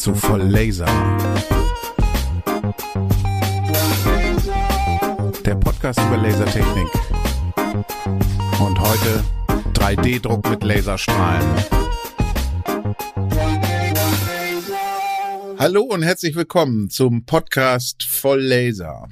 zu Voll Laser. Der Podcast über Lasertechnik. Und heute 3D-Druck mit Laserstrahlen. Hallo und herzlich willkommen zum Podcast Voll Laser.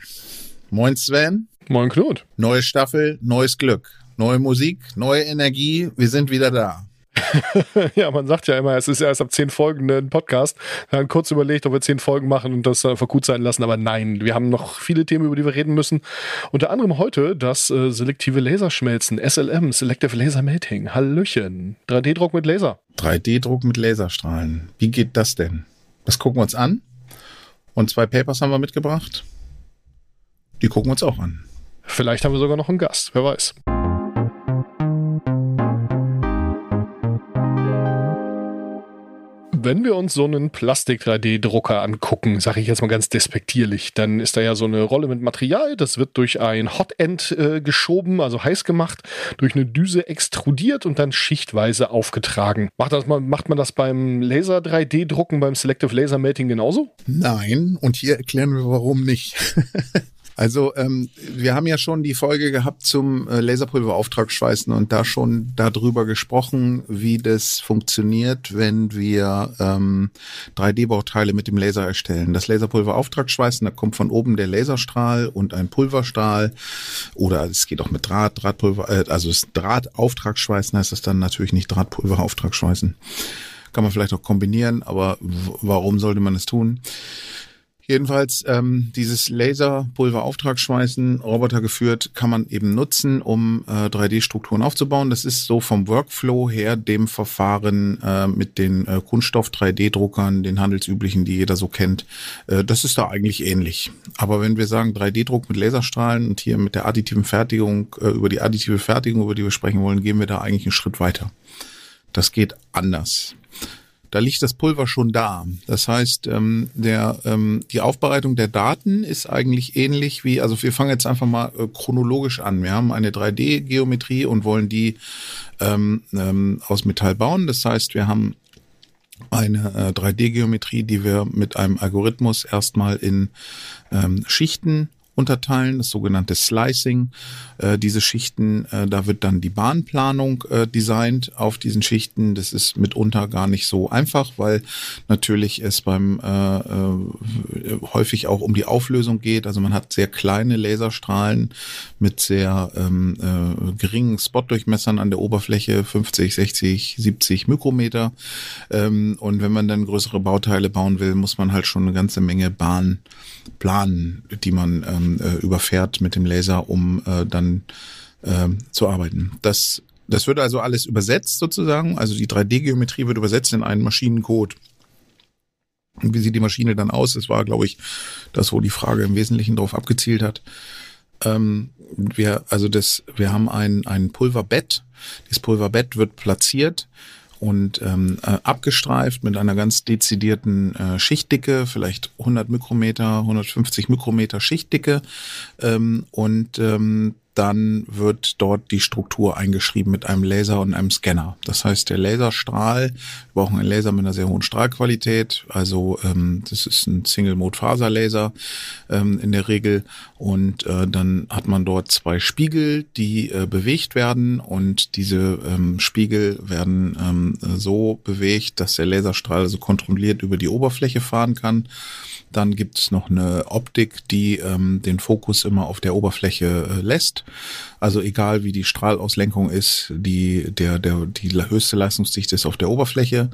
Moin Sven. Moin Knut. Neue Staffel, neues Glück. Neue Musik, neue Energie. Wir sind wieder da. ja, man sagt ja immer, es ist erst ab zehn Folgen ein Podcast. Wir haben kurz überlegt, ob wir zehn Folgen machen und das einfach gut sein lassen, aber nein, wir haben noch viele Themen, über die wir reden müssen. Unter anderem heute das äh, selektive Laserschmelzen, SLM, Selective Laser Melting. Hallöchen. 3D-Druck mit Laser. 3D-Druck mit Laserstrahlen. Wie geht das denn? Das gucken wir uns an. Und zwei Papers haben wir mitgebracht. Die gucken wir uns auch an. Vielleicht haben wir sogar noch einen Gast, wer weiß. Wenn wir uns so einen Plastik-3D-Drucker angucken, sage ich jetzt mal ganz despektierlich, dann ist da ja so eine Rolle mit Material, das wird durch ein Hotend äh, geschoben, also heiß gemacht, durch eine Düse extrudiert und dann schichtweise aufgetragen. Macht, das, macht man das beim Laser-3D-Drucken, beim Selective Laser Melting genauso? Nein, und hier erklären wir warum nicht. Also ähm, wir haben ja schon die Folge gehabt zum äh, Laserpulverauftragsschweißen und da schon darüber gesprochen, wie das funktioniert, wenn wir ähm, 3D-Bauteile mit dem Laser erstellen. Das Laserpulverauftragsschweißen, da kommt von oben der Laserstrahl und ein Pulverstrahl oder es geht auch mit Draht, Drahtpulver, äh, also das Drahtauftragsschweißen heißt das dann natürlich nicht Drahtpulverauftragsschweißen. Kann man vielleicht auch kombinieren, aber warum sollte man es tun? Jedenfalls ähm, dieses Laserpulverauftragsschweißen, Roboter geführt, kann man eben nutzen, um äh, 3D-Strukturen aufzubauen. Das ist so vom Workflow her dem Verfahren äh, mit den äh, Kunststoff-3D-Druckern, den handelsüblichen, die jeder so kennt. Äh, das ist da eigentlich ähnlich. Aber wenn wir sagen 3D-Druck mit Laserstrahlen und hier mit der additiven Fertigung, äh, über die additive Fertigung, über die wir sprechen wollen, gehen wir da eigentlich einen Schritt weiter. Das geht anders da liegt das Pulver schon da. Das heißt, ähm, der, ähm, die Aufbereitung der Daten ist eigentlich ähnlich wie, also wir fangen jetzt einfach mal äh, chronologisch an. Wir haben eine 3D-Geometrie und wollen die ähm, ähm, aus Metall bauen. Das heißt, wir haben eine äh, 3D-Geometrie, die wir mit einem Algorithmus erstmal in ähm, Schichten unterteilen, das sogenannte Slicing. Äh, diese Schichten, äh, da wird dann die Bahnplanung äh, designt auf diesen Schichten. Das ist mitunter gar nicht so einfach, weil natürlich es beim äh, äh, häufig auch um die Auflösung geht. Also man hat sehr kleine Laserstrahlen mit sehr ähm, äh, geringen Spotdurchmessern an der Oberfläche, 50, 60, 70 Mikrometer. Ähm, und wenn man dann größere Bauteile bauen will, muss man halt schon eine ganze Menge Bahn planen, die man ähm, äh, überfährt mit dem Laser, um äh, dann äh, zu arbeiten. Das, das wird also alles übersetzt sozusagen. Also die 3D-Geometrie wird übersetzt in einen Maschinencode. Und wie sieht die Maschine dann aus? Das war, glaube ich, das, wo die Frage im Wesentlichen darauf abgezielt hat. Ähm, wir, also das, wir haben ein, ein Pulverbett. Das Pulverbett wird platziert und ähm, äh, abgestreift mit einer ganz dezidierten äh, Schichtdicke, vielleicht 100 Mikrometer, 150 Mikrometer Schichtdicke ähm, und ähm, dann wird dort die Struktur eingeschrieben mit einem Laser und einem Scanner. Das heißt, der Laserstrahl, wir brauchen einen Laser mit einer sehr hohen Strahlqualität, also ähm, das ist ein Single-Mode-Faser-Laser ähm, in der Regel. Und äh, dann hat man dort zwei Spiegel, die äh, bewegt werden. Und diese ähm, Spiegel werden ähm, so bewegt, dass der Laserstrahl also kontrolliert über die Oberfläche fahren kann dann gibt es noch eine Optik, die ähm, den Fokus immer auf der Oberfläche äh, lässt. Also egal wie die Strahlauslenkung ist, die, der, der, die höchste Leistungsdichte ist auf der Oberfläche.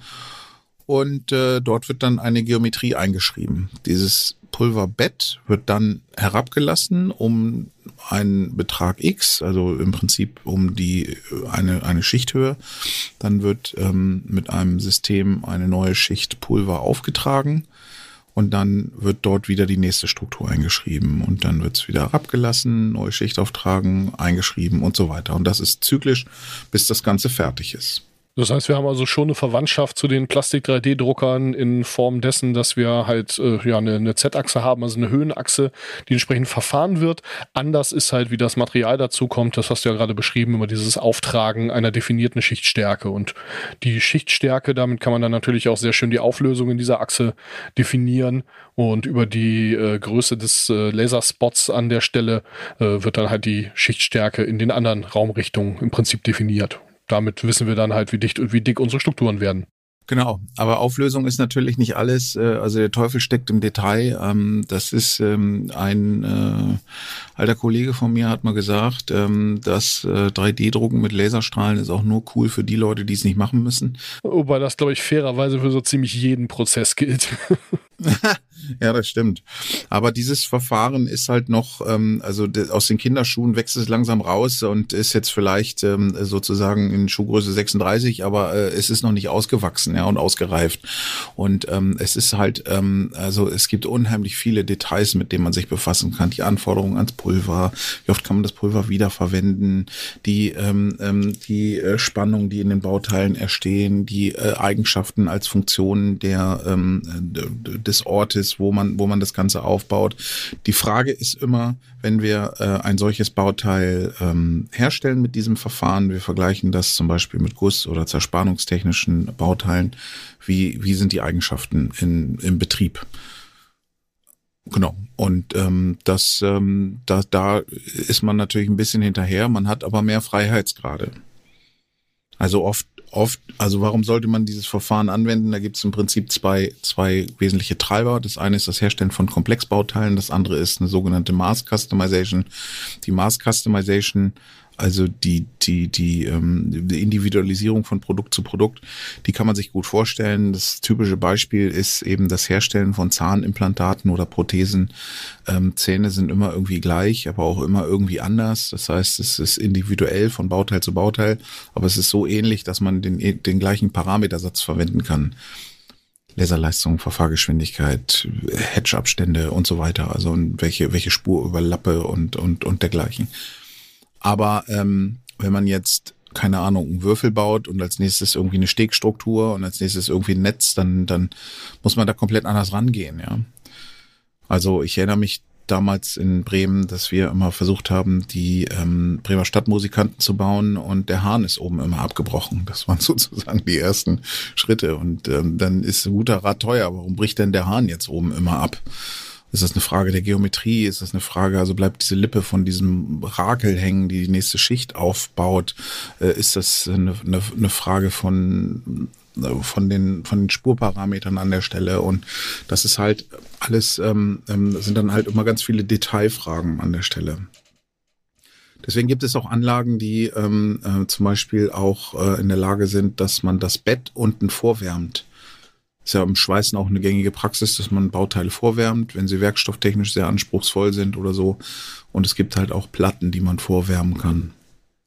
Und äh, dort wird dann eine Geometrie eingeschrieben. Dieses Pulverbett wird dann herabgelassen um einen Betrag X, also im Prinzip um die eine, eine Schichthöhe. Dann wird ähm, mit einem System eine neue Schicht Pulver aufgetragen und dann wird dort wieder die nächste Struktur eingeschrieben und dann wird es wieder abgelassen, neue Schicht auftragen, eingeschrieben und so weiter. Und das ist zyklisch, bis das Ganze fertig ist. Das heißt, wir haben also schon eine Verwandtschaft zu den Plastik-3D-Druckern in Form dessen, dass wir halt äh, ja eine, eine Z-Achse haben, also eine Höhenachse, die entsprechend verfahren wird. Anders ist halt, wie das Material dazu kommt, das hast du ja gerade beschrieben, immer dieses Auftragen einer definierten Schichtstärke. Und die Schichtstärke, damit kann man dann natürlich auch sehr schön die Auflösung in dieser Achse definieren. Und über die äh, Größe des äh, Laserspots an der Stelle äh, wird dann halt die Schichtstärke in den anderen Raumrichtungen im Prinzip definiert damit wissen wir dann halt, wie dicht und wie dick unsere Strukturen werden. Genau, aber Auflösung ist natürlich nicht alles. Äh, also der Teufel steckt im Detail. Ähm, das ist ähm, ein äh, alter Kollege von mir hat mal gesagt, ähm, dass 3D-Drucken mit Laserstrahlen ist auch nur cool für die Leute, die es nicht machen müssen. Wobei das, glaube ich, fairerweise für so ziemlich jeden Prozess gilt. Ja, das stimmt. Aber dieses Verfahren ist halt noch, ähm, also aus den Kinderschuhen wächst es langsam raus und ist jetzt vielleicht ähm, sozusagen in Schuhgröße 36, aber äh, es ist noch nicht ausgewachsen ja, und ausgereift. Und ähm, es ist halt, ähm, also es gibt unheimlich viele Details, mit denen man sich befassen kann. Die Anforderungen ans Pulver, wie oft kann man das Pulver wiederverwenden, die, ähm, ähm, die äh, Spannung, die in den Bauteilen erstehen, die äh, Eigenschaften als Funktionen der, ähm, des Ortes, wo man, wo man das Ganze aufbaut. Die Frage ist immer, wenn wir äh, ein solches Bauteil ähm, herstellen mit diesem Verfahren, wir vergleichen das zum Beispiel mit Guss- oder zerspannungstechnischen Bauteilen, wie, wie sind die Eigenschaften in, im Betrieb? Genau. Und ähm, das, ähm, da, da ist man natürlich ein bisschen hinterher, man hat aber mehr Freiheitsgrade. Also oft oft, also warum sollte man dieses Verfahren anwenden? Da gibt es im Prinzip zwei, zwei wesentliche Treiber. Das eine ist das Herstellen von Komplexbauteilen, das andere ist eine sogenannte Mass Customization. Die Mass Customization also die, die, die, ähm, die Individualisierung von Produkt zu Produkt, die kann man sich gut vorstellen. Das typische Beispiel ist eben das Herstellen von Zahnimplantaten oder Prothesen. Ähm, Zähne sind immer irgendwie gleich, aber auch immer irgendwie anders. Das heißt, es ist individuell von Bauteil zu Bauteil, aber es ist so ähnlich, dass man den, den gleichen Parametersatz verwenden kann. Laserleistung, Verfahrgeschwindigkeit, Hedgeabstände und so weiter. Also welche, welche Spur überlappe und, und, und dergleichen. Aber ähm, wenn man jetzt keine Ahnung, einen Würfel baut und als nächstes irgendwie eine Stegstruktur und als nächstes irgendwie ein Netz, dann, dann muss man da komplett anders rangehen, ja. Also ich erinnere mich damals in Bremen, dass wir immer versucht haben, die ähm, Bremer Stadtmusikanten zu bauen und der Hahn ist oben immer abgebrochen. Das waren sozusagen die ersten Schritte. Und ähm, dann ist ein guter Rad teuer. Warum bricht denn der Hahn jetzt oben immer ab? Ist das eine Frage der Geometrie? Ist das eine Frage, also bleibt diese Lippe von diesem Rakel hängen, die die nächste Schicht aufbaut? Äh, ist das eine, eine, eine Frage von von den von den Spurparametern an der Stelle und das ist halt alles ähm, ähm, sind dann halt immer ganz viele Detailfragen an der Stelle. Deswegen gibt es auch Anlagen, die ähm, äh, zum Beispiel auch äh, in der Lage sind, dass man das Bett unten vorwärmt. Ist ja im Schweißen auch eine gängige Praxis, dass man Bauteile vorwärmt, wenn sie werkstofftechnisch sehr anspruchsvoll sind oder so. Und es gibt halt auch Platten, die man vorwärmen kann.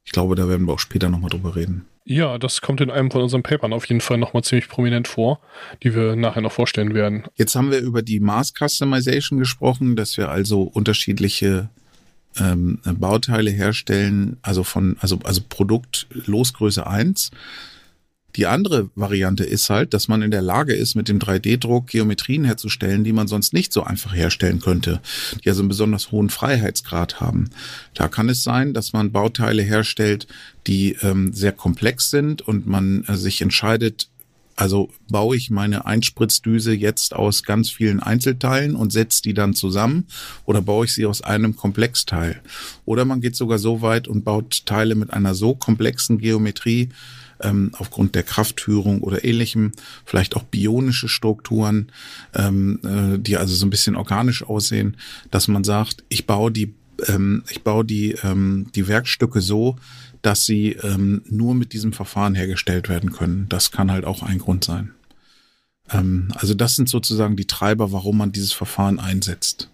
Ich glaube, da werden wir auch später nochmal drüber reden. Ja, das kommt in einem von unseren Papern auf jeden Fall nochmal ziemlich prominent vor, die wir nachher noch vorstellen werden. Jetzt haben wir über die Mass Customization gesprochen, dass wir also unterschiedliche ähm, Bauteile herstellen, also von, also, also Produkt Losgröße 1 die andere Variante ist halt, dass man in der Lage ist, mit dem 3D-Druck Geometrien herzustellen, die man sonst nicht so einfach herstellen könnte, die also einen besonders hohen Freiheitsgrad haben. Da kann es sein, dass man Bauteile herstellt, die ähm, sehr komplex sind und man äh, sich entscheidet, also baue ich meine Einspritzdüse jetzt aus ganz vielen Einzelteilen und setze die dann zusammen oder baue ich sie aus einem Komplexteil? Oder man geht sogar so weit und baut Teile mit einer so komplexen Geometrie, ähm, aufgrund der Kraftführung oder ähnlichem, vielleicht auch bionische Strukturen, ähm, äh, die also so ein bisschen organisch aussehen, dass man sagt, ich baue die, ähm, ich baue die, ähm, die Werkstücke so, dass sie ähm, nur mit diesem Verfahren hergestellt werden können. Das kann halt auch ein Grund sein. Ähm, also das sind sozusagen die Treiber, warum man dieses Verfahren einsetzt.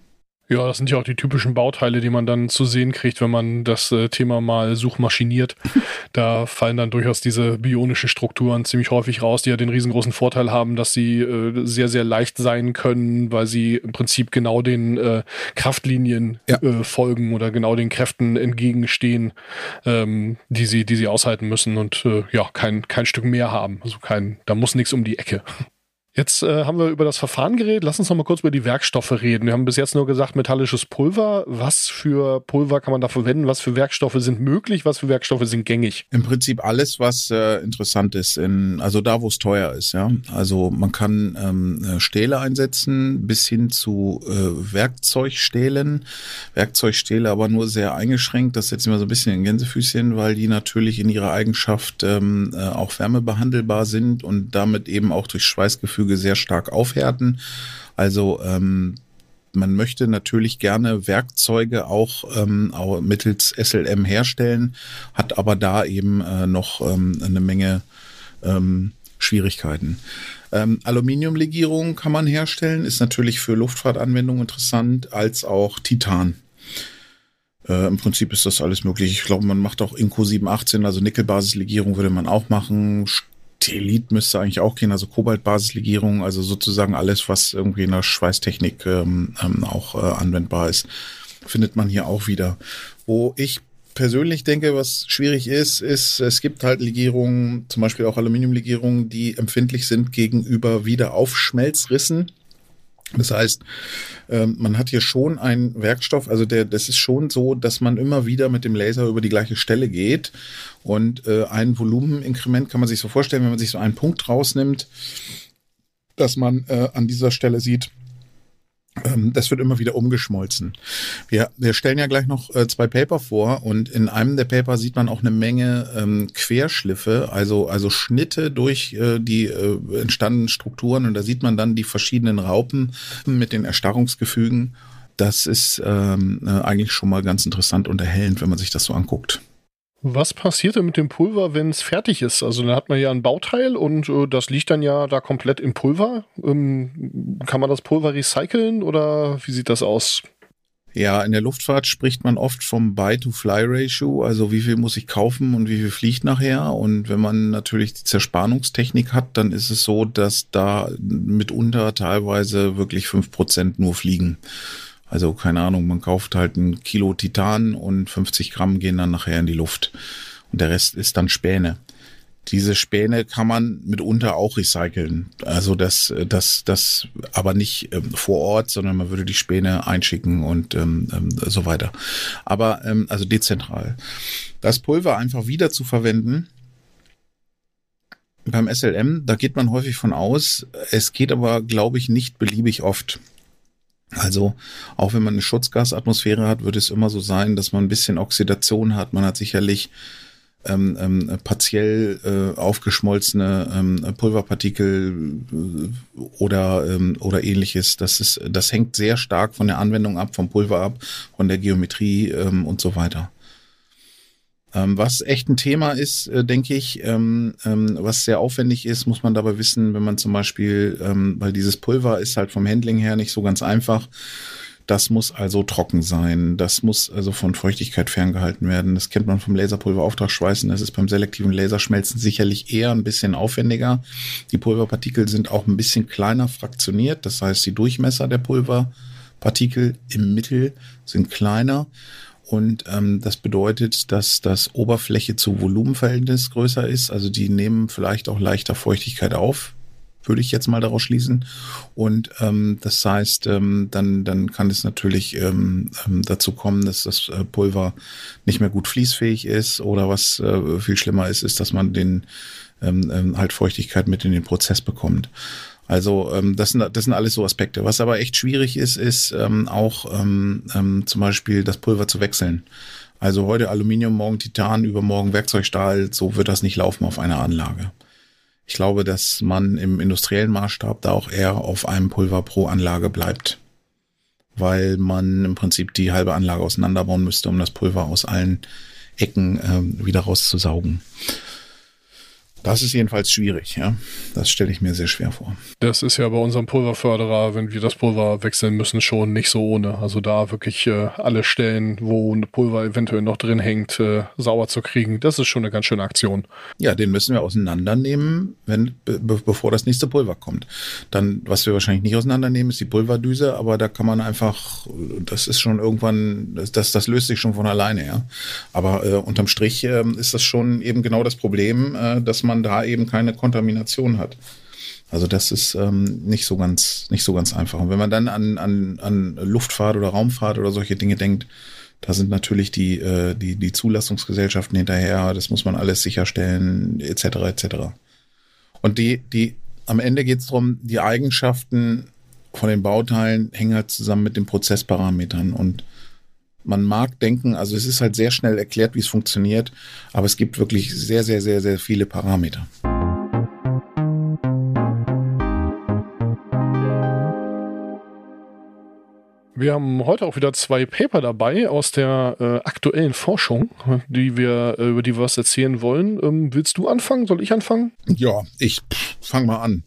Ja, das sind ja auch die typischen Bauteile, die man dann zu sehen kriegt, wenn man das äh, Thema mal suchmaschiniert. da fallen dann durchaus diese bionischen Strukturen ziemlich häufig raus, die ja den riesengroßen Vorteil haben, dass sie äh, sehr, sehr leicht sein können, weil sie im Prinzip genau den äh, Kraftlinien ja. Äh, folgen oder genau den Kräften entgegenstehen, ähm, die sie, die sie aushalten müssen und äh, ja, kein, kein Stück mehr haben. Also kein, da muss nichts um die Ecke. Jetzt äh, haben wir über das Verfahren geredet. Lass uns noch mal kurz über die Werkstoffe reden. Wir haben bis jetzt nur gesagt metallisches Pulver. Was für Pulver kann man da verwenden? Was für Werkstoffe sind möglich? Was für Werkstoffe sind gängig? Im Prinzip alles, was äh, interessant ist. In, also da, wo es teuer ist. Ja, also man kann ähm, äh, Stähle einsetzen bis hin zu äh, Werkzeugstählen. Werkzeugstähle aber nur sehr eingeschränkt. Das setzt immer so ein bisschen in Gänsefüßchen, weil die natürlich in ihrer Eigenschaft ähm, äh, auch wärmebehandelbar sind und damit eben auch durch Schweißgefühl Gefüge sehr stark aufhärten. Also ähm, man möchte natürlich gerne Werkzeuge auch, ähm, auch mittels SLM herstellen, hat aber da eben äh, noch ähm, eine Menge ähm, Schwierigkeiten. Ähm, Aluminiumlegierung kann man herstellen, ist natürlich für Luftfahrtanwendungen interessant, als auch Titan. Äh, Im Prinzip ist das alles möglich. Ich glaube, man macht auch Inco 718, also Nickelbasislegierung würde man auch machen. Telit müsste eigentlich auch gehen, also Kobaltbasislegierung, also sozusagen alles, was irgendwie in der Schweißtechnik ähm, ähm, auch äh, anwendbar ist, findet man hier auch wieder. Wo ich persönlich denke, was schwierig ist, ist, es gibt halt Legierungen, zum Beispiel auch Aluminiumlegierungen, die empfindlich sind gegenüber Wiederaufschmelzrissen. Das heißt, ähm, man hat hier schon einen Werkstoff, also der, das ist schon so, dass man immer wieder mit dem Laser über die gleiche Stelle geht. Und äh, ein Volumeninkrement kann man sich so vorstellen, wenn man sich so einen Punkt rausnimmt, dass man äh, an dieser Stelle sieht, das wird immer wieder umgeschmolzen. Wir, wir stellen ja gleich noch äh, zwei Paper vor und in einem der Paper sieht man auch eine Menge ähm, Querschliffe, also, also Schnitte durch äh, die äh, entstandenen Strukturen und da sieht man dann die verschiedenen Raupen mit den Erstarrungsgefügen. Das ist ähm, äh, eigentlich schon mal ganz interessant und erhellend, wenn man sich das so anguckt. Was passiert denn mit dem Pulver, wenn es fertig ist? Also dann hat man ja ein Bauteil und äh, das liegt dann ja da komplett im Pulver. Ähm, kann man das Pulver recyceln oder wie sieht das aus? Ja, in der Luftfahrt spricht man oft vom Buy-to-Fly-Ratio, also wie viel muss ich kaufen und wie viel fliegt nachher. Und wenn man natürlich die Zerspannungstechnik hat, dann ist es so, dass da mitunter teilweise wirklich fünf Prozent nur fliegen. Also keine Ahnung, man kauft halt ein Kilo Titan und 50 Gramm gehen dann nachher in die Luft. Und der Rest ist dann Späne. Diese Späne kann man mitunter auch recyceln. Also das, das, das, aber nicht ähm, vor Ort, sondern man würde die Späne einschicken und ähm, ähm, so weiter. Aber ähm, also dezentral. Das Pulver einfach wieder zu verwenden, beim SLM, da geht man häufig von aus. Es geht aber, glaube ich, nicht beliebig oft. Also auch wenn man eine Schutzgasatmosphäre hat, wird es immer so sein, dass man ein bisschen Oxidation hat. Man hat sicherlich ähm, ähm, partiell äh, aufgeschmolzene ähm, Pulverpartikel äh, oder ähm, oder ähnliches. Das ist, das hängt sehr stark von der Anwendung ab, vom Pulver ab, von der Geometrie ähm, und so weiter. Ähm, was echt ein Thema ist, äh, denke ich, ähm, ähm, was sehr aufwendig ist, muss man dabei wissen, wenn man zum Beispiel, weil dieses Pulver ist halt vom Handling her nicht so ganz einfach. Das muss also trocken sein. Das muss also von Feuchtigkeit ferngehalten werden. Das kennt man vom Laserpulverauftragsschweißen. Das ist beim selektiven Laserschmelzen sicherlich eher ein bisschen aufwendiger. Die Pulverpartikel sind auch ein bisschen kleiner fraktioniert. Das heißt, die Durchmesser der Pulverpartikel im Mittel sind kleiner. Und ähm, das bedeutet, dass das Oberfläche zu Volumenverhältnis größer ist. Also die nehmen vielleicht auch leichter Feuchtigkeit auf, würde ich jetzt mal daraus schließen. Und ähm, das heißt, ähm, dann, dann kann es natürlich ähm, ähm dazu kommen, dass das äh, Pulver nicht mehr gut fließfähig ist. Oder was äh, viel schlimmer ist, ist, dass man den ähm, ähm halt Feuchtigkeit mit in den Prozess bekommt. Also ähm, das, sind, das sind alles so Aspekte. Was aber echt schwierig ist, ist ähm, auch ähm, ähm, zum Beispiel das Pulver zu wechseln. Also heute Aluminium, morgen Titan, übermorgen Werkzeugstahl. So wird das nicht laufen auf einer Anlage. Ich glaube, dass man im industriellen Maßstab da auch eher auf einem Pulver pro Anlage bleibt, weil man im Prinzip die halbe Anlage auseinanderbauen müsste, um das Pulver aus allen Ecken äh, wieder rauszusaugen. Das ist jedenfalls schwierig, ja. Das stelle ich mir sehr schwer vor. Das ist ja bei unserem Pulverförderer, wenn wir das Pulver wechseln müssen, schon nicht so ohne. Also da wirklich äh, alle Stellen, wo ein Pulver eventuell noch drin hängt, äh, sauber zu kriegen, das ist schon eine ganz schöne Aktion. Ja, den müssen wir auseinandernehmen, wenn, be bevor das nächste Pulver kommt. Dann, was wir wahrscheinlich nicht auseinandernehmen, ist die Pulverdüse, aber da kann man einfach, das ist schon irgendwann, das, das löst sich schon von alleine, ja. Aber äh, unterm Strich äh, ist das schon eben genau das Problem, äh, dass man man da eben keine Kontamination hat. Also das ist ähm, nicht so ganz nicht so ganz einfach. Und wenn man dann an, an, an Luftfahrt oder Raumfahrt oder solche Dinge denkt, da sind natürlich die äh, die die Zulassungsgesellschaften hinterher. Das muss man alles sicherstellen etc. etc. Und die die am Ende geht es darum, die Eigenschaften von den Bauteilen hängen halt zusammen mit den Prozessparametern und man mag denken, also es ist halt sehr schnell erklärt, wie es funktioniert, aber es gibt wirklich sehr, sehr, sehr, sehr viele Parameter. Wir haben heute auch wieder zwei Paper dabei aus der äh, aktuellen Forschung, die wir, äh, über die wir was erzählen wollen. Ähm, willst du anfangen? Soll ich anfangen? Ja, ich fange mal an.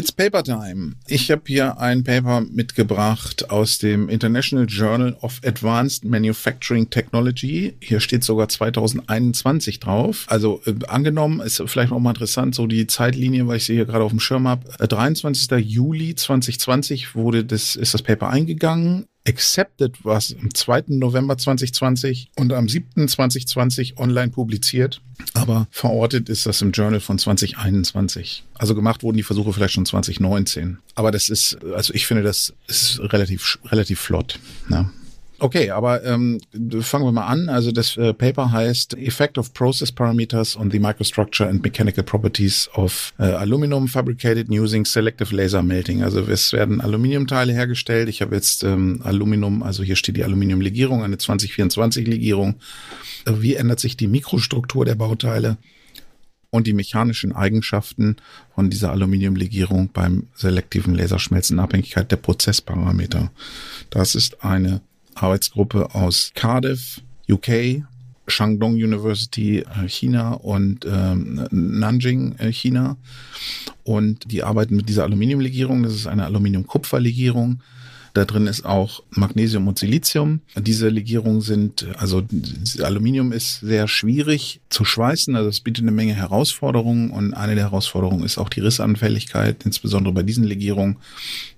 It's Paper Time. Ich habe hier ein Paper mitgebracht aus dem International Journal of Advanced Manufacturing Technology. Hier steht sogar 2021 drauf. Also äh, angenommen, ist vielleicht auch mal interessant, so die Zeitlinie, weil ich sie hier gerade auf dem Schirm habe. Äh, 23. Juli 2020 wurde das, ist das Paper eingegangen. Accepted war es am 2. November 2020 und am 7. 2020 online publiziert. Aber verortet ist das im Journal von 2021. Also gemacht wurden die Versuche vielleicht schon 2019. Aber das ist, also ich finde, das ist relativ, relativ flott. Ne? Okay, aber ähm, fangen wir mal an. Also das äh, Paper heißt Effect of Process Parameters on the Microstructure and Mechanical Properties of äh, Aluminum Fabricated Using Selective Laser Melting. Also es werden Aluminiumteile hergestellt. Ich habe jetzt ähm, Aluminium, also hier steht die Aluminiumlegierung, eine 2024-Legierung. Äh, wie ändert sich die Mikrostruktur der Bauteile? und die mechanischen Eigenschaften von dieser Aluminiumlegierung beim selektiven Laserschmelzen in Abhängigkeit der Prozessparameter. Das ist eine Arbeitsgruppe aus Cardiff, UK, Shandong University äh, China und ähm, Nanjing äh, China. Und die arbeiten mit dieser Aluminiumlegierung. Das ist eine Aluminium-Kupfer-Legierung. Da drin ist auch Magnesium und Silizium. Diese Legierungen sind, also Aluminium ist sehr schwierig zu schweißen, also es bietet eine Menge Herausforderungen und eine der Herausforderungen ist auch die Rissanfälligkeit, insbesondere bei diesen Legierungen.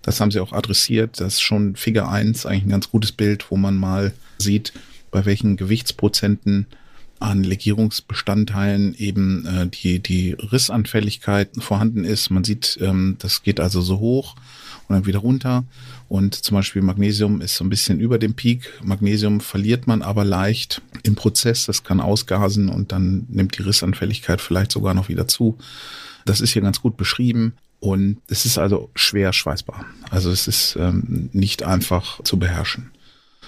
Das haben sie auch adressiert. Das ist schon Figur 1 eigentlich ein ganz gutes Bild, wo man mal sieht, bei welchen Gewichtsprozenten an Legierungsbestandteilen eben äh, die, die Rissanfälligkeit vorhanden ist. Man sieht, ähm, das geht also so hoch und dann wieder runter. Und zum Beispiel Magnesium ist so ein bisschen über dem Peak. Magnesium verliert man aber leicht im Prozess. Das kann ausgasen und dann nimmt die Rissanfälligkeit vielleicht sogar noch wieder zu. Das ist hier ganz gut beschrieben. Und es ist also schwer schweißbar. Also es ist ähm, nicht einfach zu beherrschen.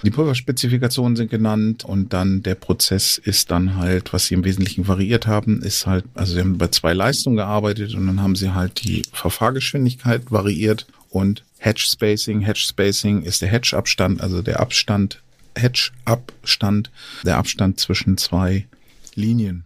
Die Pulverspezifikationen sind genannt und dann der Prozess ist dann halt, was sie im Wesentlichen variiert haben, ist halt, also sie haben bei zwei Leistungen gearbeitet und dann haben sie halt die Verfahrgeschwindigkeit variiert und Hedge Spacing. Hedge Spacing ist der Hedge-Abstand, also der Abstand, Hedge-Abstand, der Abstand zwischen zwei Linien.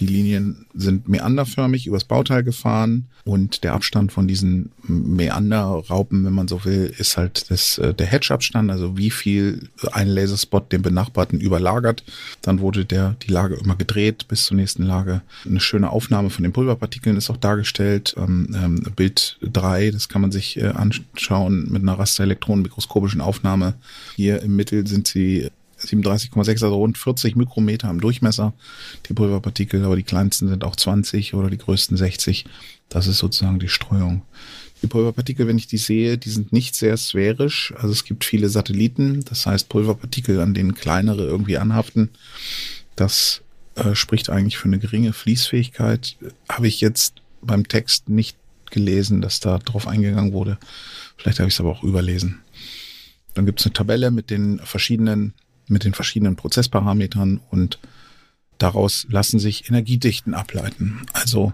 Die Linien sind meanderförmig übers Bauteil gefahren und der Abstand von diesen Meanderraupen, wenn man so will, ist halt das, äh, der Hedge-Abstand, also wie viel ein Laserspot den benachbarten überlagert. Dann wurde der, die Lage immer gedreht bis zur nächsten Lage. Eine schöne Aufnahme von den Pulverpartikeln ist auch dargestellt. Ähm, ähm, Bild 3, das kann man sich äh, anschauen mit einer rasterelektronenmikroskopischen Aufnahme. Hier im Mittel sind sie 37,6, also rund 40 Mikrometer im Durchmesser, die Pulverpartikel, aber die kleinsten sind auch 20 oder die größten 60. Das ist sozusagen die Streuung. Die Pulverpartikel, wenn ich die sehe, die sind nicht sehr sphärisch. Also es gibt viele Satelliten, das heißt Pulverpartikel, an denen kleinere irgendwie anhaften. Das äh, spricht eigentlich für eine geringe Fließfähigkeit. Habe ich jetzt beim Text nicht gelesen, dass da drauf eingegangen wurde. Vielleicht habe ich es aber auch überlesen. Dann gibt es eine Tabelle mit den verschiedenen mit den verschiedenen Prozessparametern und daraus lassen sich Energiedichten ableiten. Also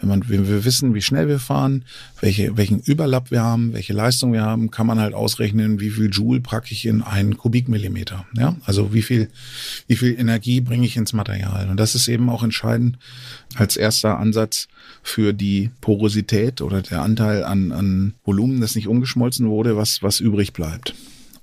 wenn man, wenn wir wissen, wie schnell wir fahren, welche, welchen Überlapp wir haben, welche Leistung wir haben, kann man halt ausrechnen, wie viel Joule packe ich in einen Kubikmillimeter. Ja, also wie viel, wie viel Energie bringe ich ins Material. Und das ist eben auch entscheidend als erster Ansatz für die Porosität oder der Anteil an, an Volumen, das nicht umgeschmolzen wurde, was, was übrig bleibt.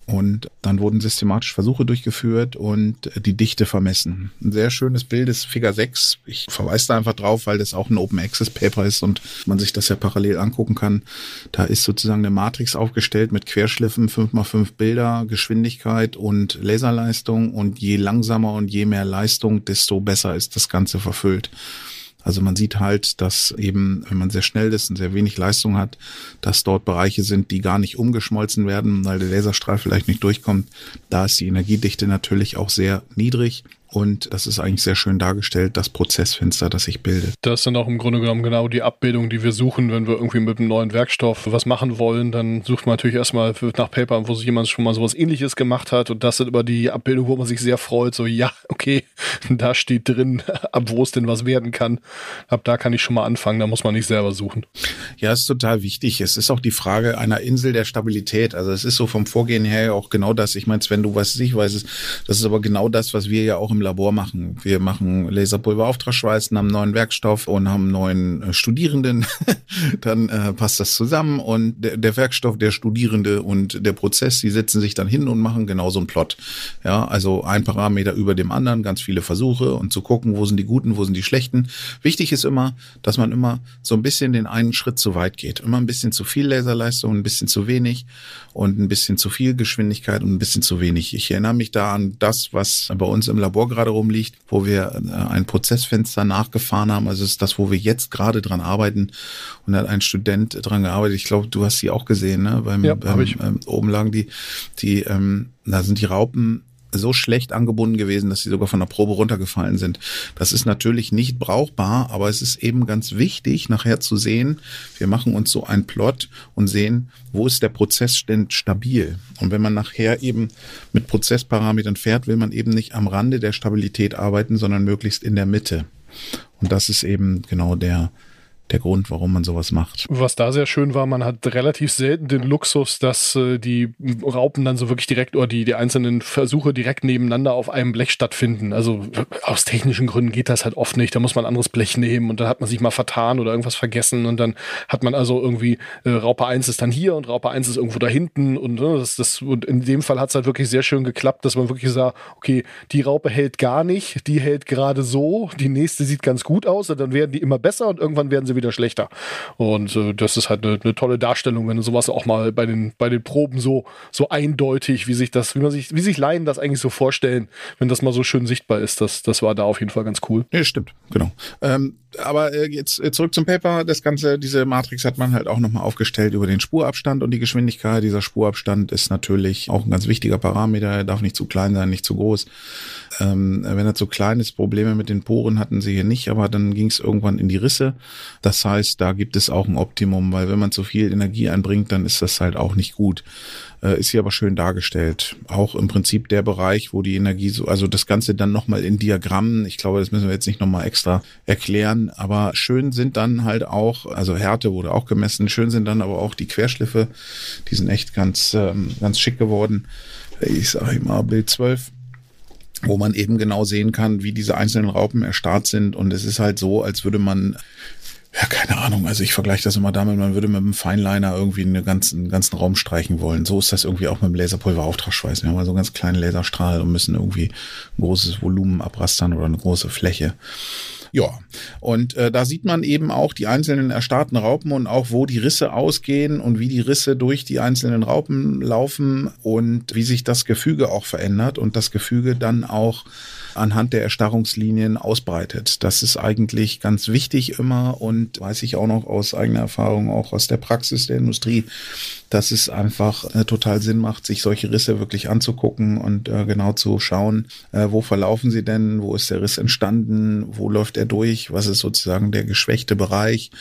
Und dann wurden systematisch Versuche durchgeführt und die Dichte vermessen. Ein sehr schönes Bild ist Figure 6. Ich verweise da einfach drauf, weil das auch ein Open Access Paper ist und man sich das ja parallel angucken kann. Da ist sozusagen eine Matrix aufgestellt mit Querschliffen, 5x5 Bilder, Geschwindigkeit und Laserleistung und je langsamer und je mehr Leistung, desto besser ist das Ganze verfüllt. Also man sieht halt, dass eben, wenn man sehr schnell ist und sehr wenig Leistung hat, dass dort Bereiche sind, die gar nicht umgeschmolzen werden, weil der Laserstrahl vielleicht nicht durchkommt. Da ist die Energiedichte natürlich auch sehr niedrig. Und das ist eigentlich sehr schön dargestellt, das Prozessfenster, das sich bildet. Das sind auch im Grunde genommen genau die Abbildungen, die wir suchen, wenn wir irgendwie mit einem neuen Werkstoff was machen wollen. Dann sucht man natürlich erstmal nach Paper, wo sich jemand schon mal sowas ähnliches gemacht hat. Und das sind immer die Abbildungen, wo man sich sehr freut. So, ja, okay, da steht drin, ab wo es denn was werden kann. Ab da kann ich schon mal anfangen, da muss man nicht selber suchen. Ja, ist total wichtig. Es ist auch die Frage einer Insel der Stabilität. Also es ist so vom Vorgehen her auch genau das. Ich meine, wenn du was ich weiß, das ist aber genau das, was wir ja auch im im Labor machen. Wir machen Laserpulverauftragsschweißen, haben neuen Werkstoff und haben neuen äh, Studierenden. dann äh, passt das zusammen und der, der, Werkstoff, der Studierende und der Prozess, die setzen sich dann hin und machen genau einen Plot. Ja, also ein Parameter über dem anderen, ganz viele Versuche und zu gucken, wo sind die guten, wo sind die schlechten. Wichtig ist immer, dass man immer so ein bisschen den einen Schritt zu weit geht. Immer ein bisschen zu viel Laserleistung, ein bisschen zu wenig und ein bisschen zu viel Geschwindigkeit und ein bisschen zu wenig. Ich erinnere mich da an das, was bei uns im Labor gerade rumliegt, wo wir äh, ein Prozessfenster nachgefahren haben. Also ist das, wo wir jetzt gerade dran arbeiten. Und da hat ein Student dran gearbeitet. Ich glaube, du hast sie auch gesehen, ne? Beim, ja, beim ähm, oben lagen die, die, ähm, da sind die Raupen so schlecht angebunden gewesen, dass sie sogar von der Probe runtergefallen sind. Das ist natürlich nicht brauchbar, aber es ist eben ganz wichtig, nachher zu sehen, wir machen uns so einen Plot und sehen, wo ist der Prozess denn stabil. Und wenn man nachher eben mit Prozessparametern fährt, will man eben nicht am Rande der Stabilität arbeiten, sondern möglichst in der Mitte. Und das ist eben genau der, der Grund, warum man sowas macht. Was da sehr schön war, man hat relativ selten den Luxus, dass äh, die Raupen dann so wirklich direkt oder die, die einzelnen Versuche direkt nebeneinander auf einem Blech stattfinden. Also aus technischen Gründen geht das halt oft nicht. Da muss man ein anderes Blech nehmen und dann hat man sich mal vertan oder irgendwas vergessen und dann hat man also irgendwie äh, Raupe 1 ist dann hier und Raupe 1 ist irgendwo da hinten und, äh, das, das, und in dem Fall hat es halt wirklich sehr schön geklappt, dass man wirklich sah, okay, die Raupe hält gar nicht, die hält gerade so, die nächste sieht ganz gut aus und dann werden die immer besser und irgendwann werden sie wieder schlechter. Und äh, das ist halt eine, eine, tolle Darstellung, wenn du sowas auch mal bei den, bei den Proben so, so eindeutig, wie sich das, wie man sich, wie sich Laien das eigentlich so vorstellen, wenn das mal so schön sichtbar ist. Das, das war da auf jeden Fall ganz cool. Ja, stimmt, genau. Ähm, aber äh, jetzt äh, zurück zum Paper. Das Ganze, diese Matrix hat man halt auch nochmal aufgestellt über den Spurabstand und die Geschwindigkeit. Dieser Spurabstand ist natürlich auch ein ganz wichtiger Parameter. Er darf nicht zu klein sein, nicht zu groß. Ähm, wenn er zu klein ist, Probleme mit den Poren hatten sie hier nicht, aber dann ging es irgendwann in die Risse. Das heißt, da gibt es auch ein Optimum, weil wenn man zu viel Energie einbringt, dann ist das halt auch nicht gut. Äh, ist hier aber schön dargestellt. Auch im Prinzip der Bereich, wo die Energie so, also das Ganze dann nochmal in Diagrammen, ich glaube, das müssen wir jetzt nicht nochmal extra erklären, aber schön sind dann halt auch, also Härte wurde auch gemessen, schön sind dann aber auch die Querschliffe, die sind echt ganz, ähm, ganz schick geworden. Ich sage immer Bild 12 wo man eben genau sehen kann, wie diese einzelnen Raupen erstarrt sind. Und es ist halt so, als würde man ja, keine Ahnung. Also ich vergleiche das immer damit, man würde mit einem Feinliner irgendwie einen ganzen, einen ganzen Raum streichen wollen. So ist das irgendwie auch mit dem Laserpulverauftragsschweiß. Wir haben also einen ganz kleinen Laserstrahl und müssen irgendwie ein großes Volumen abrastern oder eine große Fläche. Ja, und äh, da sieht man eben auch die einzelnen erstarrten Raupen und auch, wo die Risse ausgehen und wie die Risse durch die einzelnen Raupen laufen und wie sich das Gefüge auch verändert und das Gefüge dann auch anhand der Erstarrungslinien ausbreitet. Das ist eigentlich ganz wichtig immer und weiß ich auch noch aus eigener Erfahrung, auch aus der Praxis der Industrie, dass es einfach äh, total Sinn macht, sich solche Risse wirklich anzugucken und äh, genau zu schauen, äh, wo verlaufen sie denn, wo ist der Riss entstanden, wo läuft der durch? Was ist sozusagen der geschwächte Bereich?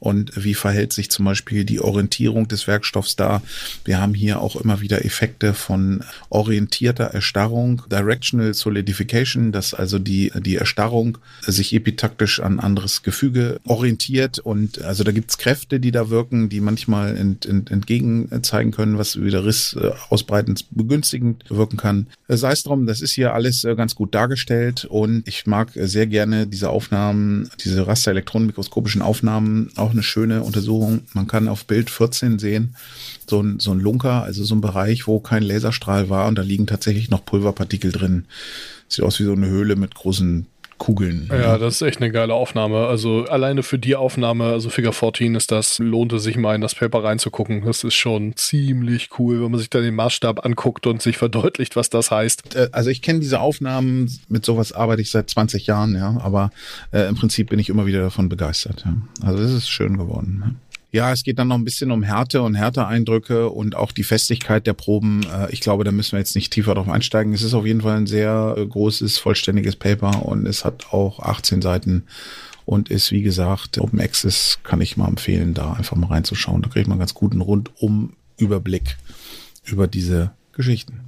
Und wie verhält sich zum Beispiel die Orientierung des Werkstoffs da? Wir haben hier auch immer wieder Effekte von orientierter Erstarrung, Directional Solidification, dass also die, die Erstarrung sich epitaktisch an anderes Gefüge orientiert. Und also da gibt's Kräfte, die da wirken, die manchmal ent, ent, entgegen zeigen können, was wieder Riss äh, ausbreitend begünstigend wirken kann. Äh, sei es drum, das ist hier alles äh, ganz gut dargestellt und ich mag sehr gerne diese Aufnahmen, diese rasterelektronenmikroskopischen Aufnahmen, auch eine schöne Untersuchung. Man kann auf Bild 14 sehen, so ein, so ein Lunker, also so ein Bereich, wo kein Laserstrahl war und da liegen tatsächlich noch Pulverpartikel drin. Sieht aus wie so eine Höhle mit großen Kugeln. Ja, das ist echt eine geile Aufnahme. Also alleine für die Aufnahme, also Figure 14 ist das, lohnt es sich mal in das Paper reinzugucken. Das ist schon ziemlich cool, wenn man sich da den Maßstab anguckt und sich verdeutlicht, was das heißt. Äh, also ich kenne diese Aufnahmen, mit sowas arbeite ich seit 20 Jahren, ja, aber äh, im Prinzip bin ich immer wieder davon begeistert. Ja. Also es ist schön geworden. Ja. Es geht dann noch ein bisschen um Härte und Härteeindrücke und auch die Festigkeit der Proben. Äh, ich glaube, da müssen wir jetzt nicht tiefer drauf einsteigen. Es ist auf jeden Fall ein sehr äh, großes, vollständiges Paper und es hat auch 18 Seiten und ist, wie gesagt, Open Access kann ich mal empfehlen, da einfach mal reinzuschauen. Da kriegt man einen ganz guten Rundum-Überblick über diese Geschichten.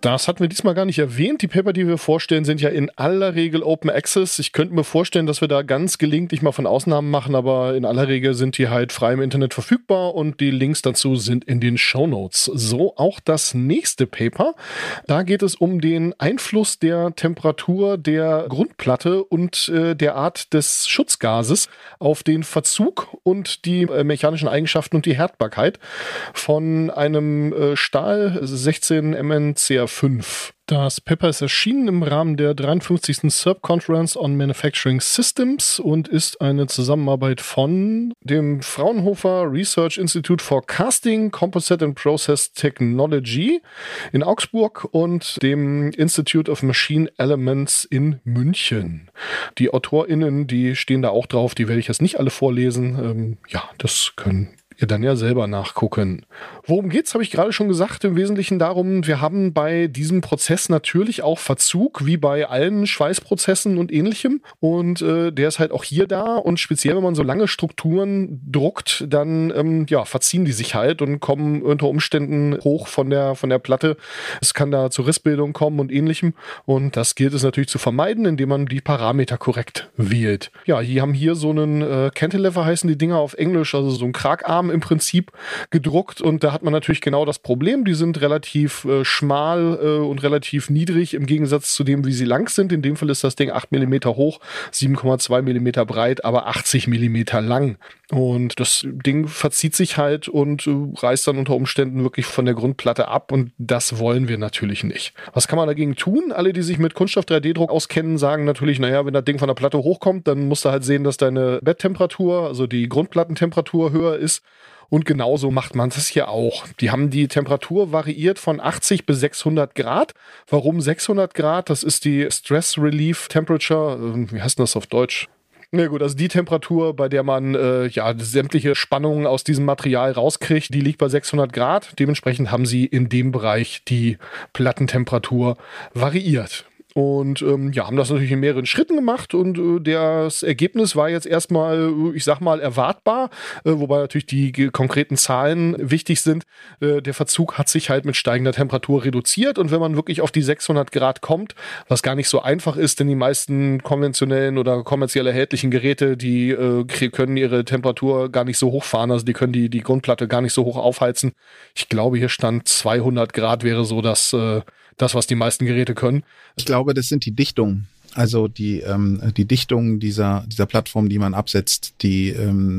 Das hatten wir diesmal gar nicht erwähnt. Die Paper, die wir vorstellen, sind ja in aller Regel Open Access. Ich könnte mir vorstellen, dass wir da ganz gelegentlich mal von Ausnahmen machen, aber in aller Regel sind die halt frei im Internet verfügbar und die Links dazu sind in den Show Notes. So auch das nächste Paper. Da geht es um den Einfluss der Temperatur der Grundplatte und äh, der Art des Schutzgases auf den Verzug und die äh, mechanischen Eigenschaften und die Härtbarkeit von einem äh, Stahl 16 MnCr 5. Das Paper ist erschienen im Rahmen der 53. SERP Conference on Manufacturing Systems und ist eine Zusammenarbeit von dem Fraunhofer Research Institute for Casting, Composite and Process Technology in Augsburg und dem Institute of Machine Elements in München. Die AutorInnen, die stehen da auch drauf, die werde ich jetzt nicht alle vorlesen. Ähm, ja, das können ihr dann ja selber nachgucken. Worum geht's, habe ich gerade schon gesagt. Im Wesentlichen darum, wir haben bei diesem Prozess natürlich auch Verzug, wie bei allen Schweißprozessen und ähnlichem. Und äh, der ist halt auch hier da. Und speziell, wenn man so lange Strukturen druckt, dann ähm, ja, verziehen die sich halt und kommen unter Umständen hoch von der, von der Platte. Es kann da zur Rissbildung kommen und ähnlichem. Und das gilt es natürlich zu vermeiden, indem man die Parameter korrekt wählt. Ja, die haben hier so einen äh, Cantilever heißen die Dinger auf Englisch, also so ein Kragarm im Prinzip gedruckt und da hat man natürlich genau das Problem. Die sind relativ äh, schmal äh, und relativ niedrig im Gegensatz zu dem, wie sie lang sind. In dem Fall ist das Ding 8 mm hoch, 7,2 mm breit, aber 80 mm lang. Und das Ding verzieht sich halt und äh, reißt dann unter Umständen wirklich von der Grundplatte ab und das wollen wir natürlich nicht. Was kann man dagegen tun? Alle, die sich mit Kunststoff 3D-Druck auskennen, sagen natürlich, naja, wenn das Ding von der Platte hochkommt, dann musst du halt sehen, dass deine Betttemperatur, also die Grundplattentemperatur höher ist. Und genauso macht man das hier auch. Die haben die Temperatur variiert von 80 bis 600 Grad. Warum 600 Grad? Das ist die Stress Relief Temperature. Ähm, wie heißt das auf Deutsch? Na gut, also die Temperatur, bei der man äh, ja sämtliche Spannungen aus diesem Material rauskriegt, die liegt bei 600 Grad. Dementsprechend haben sie in dem Bereich die Plattentemperatur variiert. Und ähm, ja, haben das natürlich in mehreren Schritten gemacht und äh, das Ergebnis war jetzt erstmal, ich sag mal, erwartbar, äh, wobei natürlich die konkreten Zahlen wichtig sind. Äh, der Verzug hat sich halt mit steigender Temperatur reduziert und wenn man wirklich auf die 600 Grad kommt, was gar nicht so einfach ist, denn die meisten konventionellen oder kommerziell erhältlichen Geräte, die äh, können ihre Temperatur gar nicht so hochfahren, also die können die, die Grundplatte gar nicht so hoch aufheizen. Ich glaube, hier stand 200 Grad wäre so das äh, das, was die meisten Geräte können. Ich glaube, das sind die Dichtungen. Also die, ähm, die Dichtungen dieser, dieser Plattform, die man absetzt, die ähm,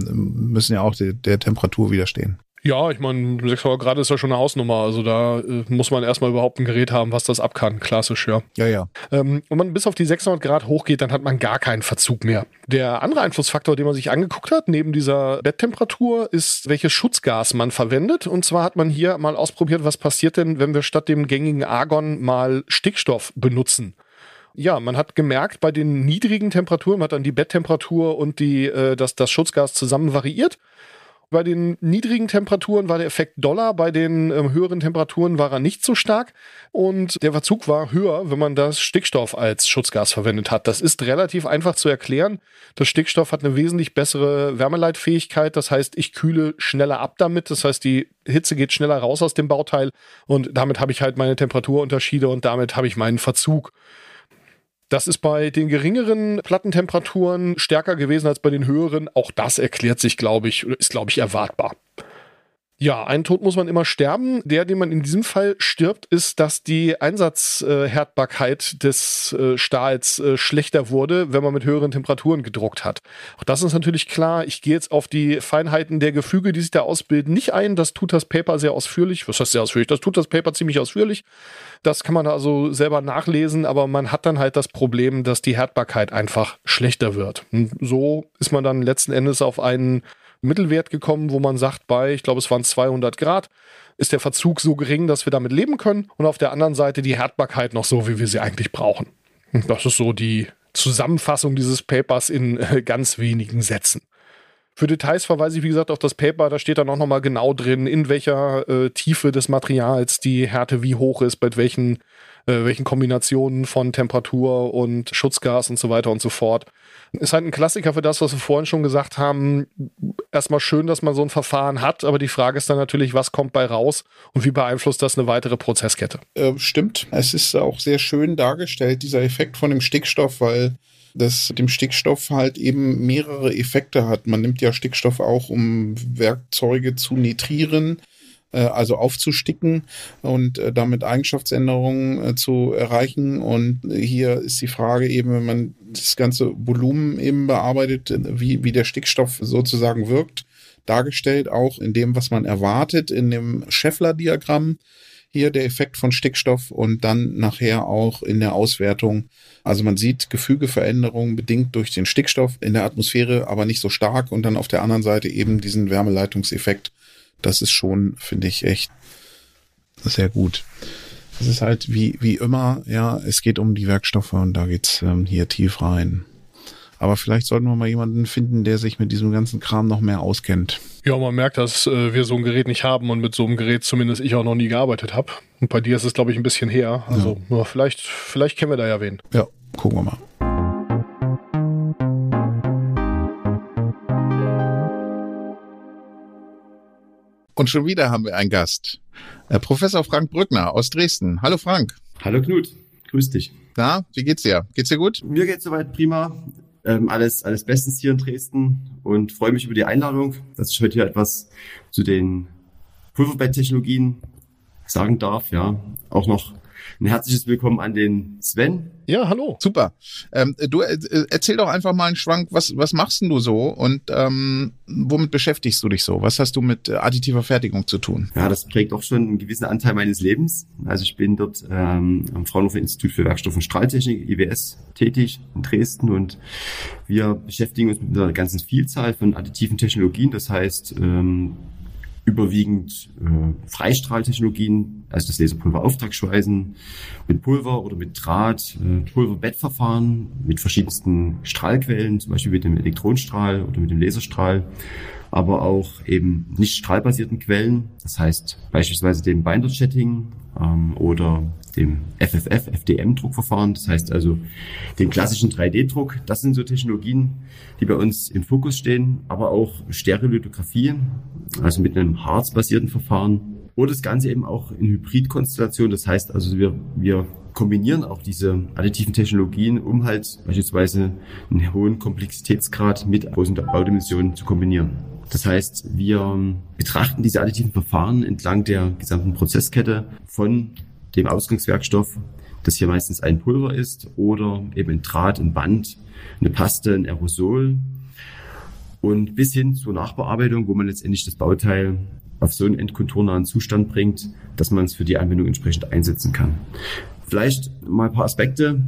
müssen ja auch de, der Temperatur widerstehen. Ja, ich meine, 600 Grad ist ja schon eine Hausnummer. Also da äh, muss man erstmal überhaupt ein Gerät haben, was das ab kann. Klassisch, ja. Ja, ja. Ähm, wenn man bis auf die 600 Grad hochgeht, dann hat man gar keinen Verzug mehr. Der andere Einflussfaktor, den man sich angeguckt hat, neben dieser Betttemperatur, ist, welches Schutzgas man verwendet. Und zwar hat man hier mal ausprobiert, was passiert denn, wenn wir statt dem gängigen Argon mal Stickstoff benutzen ja, man hat gemerkt, bei den niedrigen Temperaturen, man hat dann die Betttemperatur und die, äh, das, das Schutzgas zusammen variiert. Bei den niedrigen Temperaturen war der Effekt Dollar, bei den ähm, höheren Temperaturen war er nicht so stark und der Verzug war höher, wenn man das Stickstoff als Schutzgas verwendet hat. Das ist relativ einfach zu erklären. Das Stickstoff hat eine wesentlich bessere Wärmeleitfähigkeit, das heißt, ich kühle schneller ab damit, das heißt, die Hitze geht schneller raus aus dem Bauteil und damit habe ich halt meine Temperaturunterschiede und damit habe ich meinen Verzug. Das ist bei den geringeren Plattentemperaturen stärker gewesen als bei den höheren. Auch das erklärt sich, glaube ich, ist, glaube ich, erwartbar. Ja, einen Tod muss man immer sterben. Der, den man in diesem Fall stirbt, ist, dass die Einsatzhärtbarkeit des äh, Stahls äh, schlechter wurde, wenn man mit höheren Temperaturen gedruckt hat. Auch das ist natürlich klar. Ich gehe jetzt auf die Feinheiten der Gefüge, die sich da ausbilden, nicht ein. Das tut das Paper sehr ausführlich. Was heißt sehr ausführlich? Das tut das Paper ziemlich ausführlich. Das kann man also selber nachlesen, aber man hat dann halt das Problem, dass die Härtbarkeit einfach schlechter wird. Und so ist man dann letzten Endes auf einen Mittelwert gekommen, wo man sagt, bei, ich glaube, es waren 200 Grad, ist der Verzug so gering, dass wir damit leben können und auf der anderen Seite die Härtbarkeit noch so, wie wir sie eigentlich brauchen. Das ist so die Zusammenfassung dieses Papers in äh, ganz wenigen Sätzen. Für Details verweise ich, wie gesagt, auf das Paper. Da steht dann auch nochmal genau drin, in welcher äh, Tiefe des Materials die Härte wie hoch ist, bei welchen, äh, welchen Kombinationen von Temperatur und Schutzgas und so weiter und so fort. Ist halt ein Klassiker für das, was wir vorhin schon gesagt haben. Erstmal schön, dass man so ein Verfahren hat, aber die Frage ist dann natürlich, was kommt bei raus und wie beeinflusst das eine weitere Prozesskette? Äh, stimmt. Es ist auch sehr schön dargestellt, dieser Effekt von dem Stickstoff, weil das dem Stickstoff halt eben mehrere Effekte hat. Man nimmt ja Stickstoff auch, um Werkzeuge zu nitrieren also aufzusticken und äh, damit Eigenschaftsänderungen äh, zu erreichen. Und hier ist die Frage eben, wenn man das ganze Volumen eben bearbeitet, wie, wie der Stickstoff sozusagen wirkt, dargestellt auch in dem, was man erwartet, in dem Scheffler-Diagramm hier der Effekt von Stickstoff und dann nachher auch in der Auswertung. Also man sieht Gefügeveränderungen bedingt durch den Stickstoff in der Atmosphäre, aber nicht so stark und dann auf der anderen Seite eben diesen Wärmeleitungseffekt das ist schon, finde ich, echt sehr gut. Es ist halt wie, wie immer, ja, es geht um die Werkstoffe und da geht's ähm, hier tief rein. Aber vielleicht sollten wir mal jemanden finden, der sich mit diesem ganzen Kram noch mehr auskennt. Ja, man merkt, dass äh, wir so ein Gerät nicht haben und mit so einem Gerät zumindest ich auch noch nie gearbeitet habe. Und bei dir ist es, glaube ich, ein bisschen her. Also ja. Vielleicht, vielleicht kennen wir da ja wen. Ja, gucken wir mal. Und schon wieder haben wir einen Gast. Äh, Professor Frank Brückner aus Dresden. Hallo Frank. Hallo Knut. Grüß dich. Na, wie geht's dir? Geht's dir gut? Mir geht's soweit prima. Ähm, alles, alles bestens hier in Dresden und freue mich über die Einladung, dass ich heute hier etwas zu den Pulverbetttechnologien sagen darf. Ja, auch noch ein herzliches Willkommen an den Sven. Ja, hallo. Super. Ähm, du äh, erzähl doch einfach mal einen Schwank, was, was machst denn du so und ähm, womit beschäftigst du dich so? Was hast du mit äh, additiver Fertigung zu tun? Ja, das prägt auch schon einen gewissen Anteil meines Lebens. Also ich bin dort ähm, am Fraunhofer Institut für Werkstoff und Strahltechnik, IWS, tätig in Dresden und wir beschäftigen uns mit einer ganzen Vielzahl von additiven Technologien. Das heißt, ähm, überwiegend äh, Freistrahltechnologien, also das Laserpulverauftragsschweißen mit Pulver oder mit Draht, äh, Pulverbettverfahren mit verschiedensten Strahlquellen, zum Beispiel mit dem Elektronenstrahl oder mit dem Laserstrahl, aber auch eben nicht strahlbasierten Quellen, das heißt beispielsweise dem Binder-Chatting ähm, oder dem FFF, FDM-Druckverfahren, das heißt also den klassischen 3D-Druck. Das sind so Technologien, die bei uns im Fokus stehen, aber auch Stereolithografie, also mit einem Harz-basierten Verfahren oder das Ganze eben auch in Hybridkonstellation. Das heißt also, wir, wir kombinieren auch diese additiven Technologien, um halt beispielsweise einen hohen Komplexitätsgrad mit großen Baudimensionen zu kombinieren. Das heißt, wir betrachten diese additiven Verfahren entlang der gesamten Prozesskette von dem Ausgangswerkstoff, das hier meistens ein Pulver ist oder eben ein Draht, ein Band, eine Paste, ein Aerosol und bis hin zur Nachbearbeitung, wo man letztendlich das Bauteil auf so einen endkonturnahen Zustand bringt, dass man es für die Anwendung entsprechend einsetzen kann. Vielleicht mal ein paar Aspekte.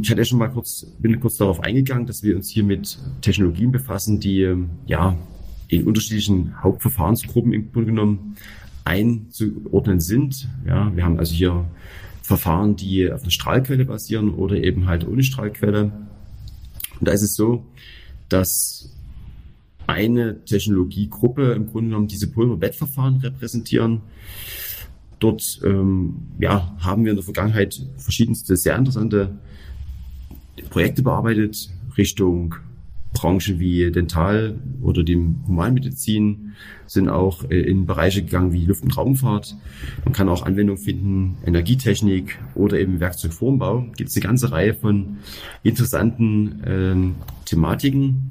Ich hatte ja schon mal kurz, bin kurz darauf eingegangen, dass wir uns hier mit Technologien befassen, die ja in unterschiedlichen Hauptverfahrensgruppen im Grunde genommen einzuordnen sind. Ja, wir haben also hier Verfahren, die auf einer Strahlquelle basieren oder eben halt ohne Strahlquelle. Und da ist es so, dass eine Technologiegruppe im Grunde genommen diese Pulverbettverfahren repräsentieren. Dort ähm, ja, haben wir in der Vergangenheit verschiedenste sehr interessante Projekte bearbeitet, Richtung Branchen wie Dental oder dem Humanmedizin sind auch äh, in Bereiche gegangen wie Luft- und Raumfahrt. Man kann auch Anwendung finden, Energietechnik oder eben Werkzeugformbau. Gibt es eine ganze Reihe von interessanten ähm, Thematiken.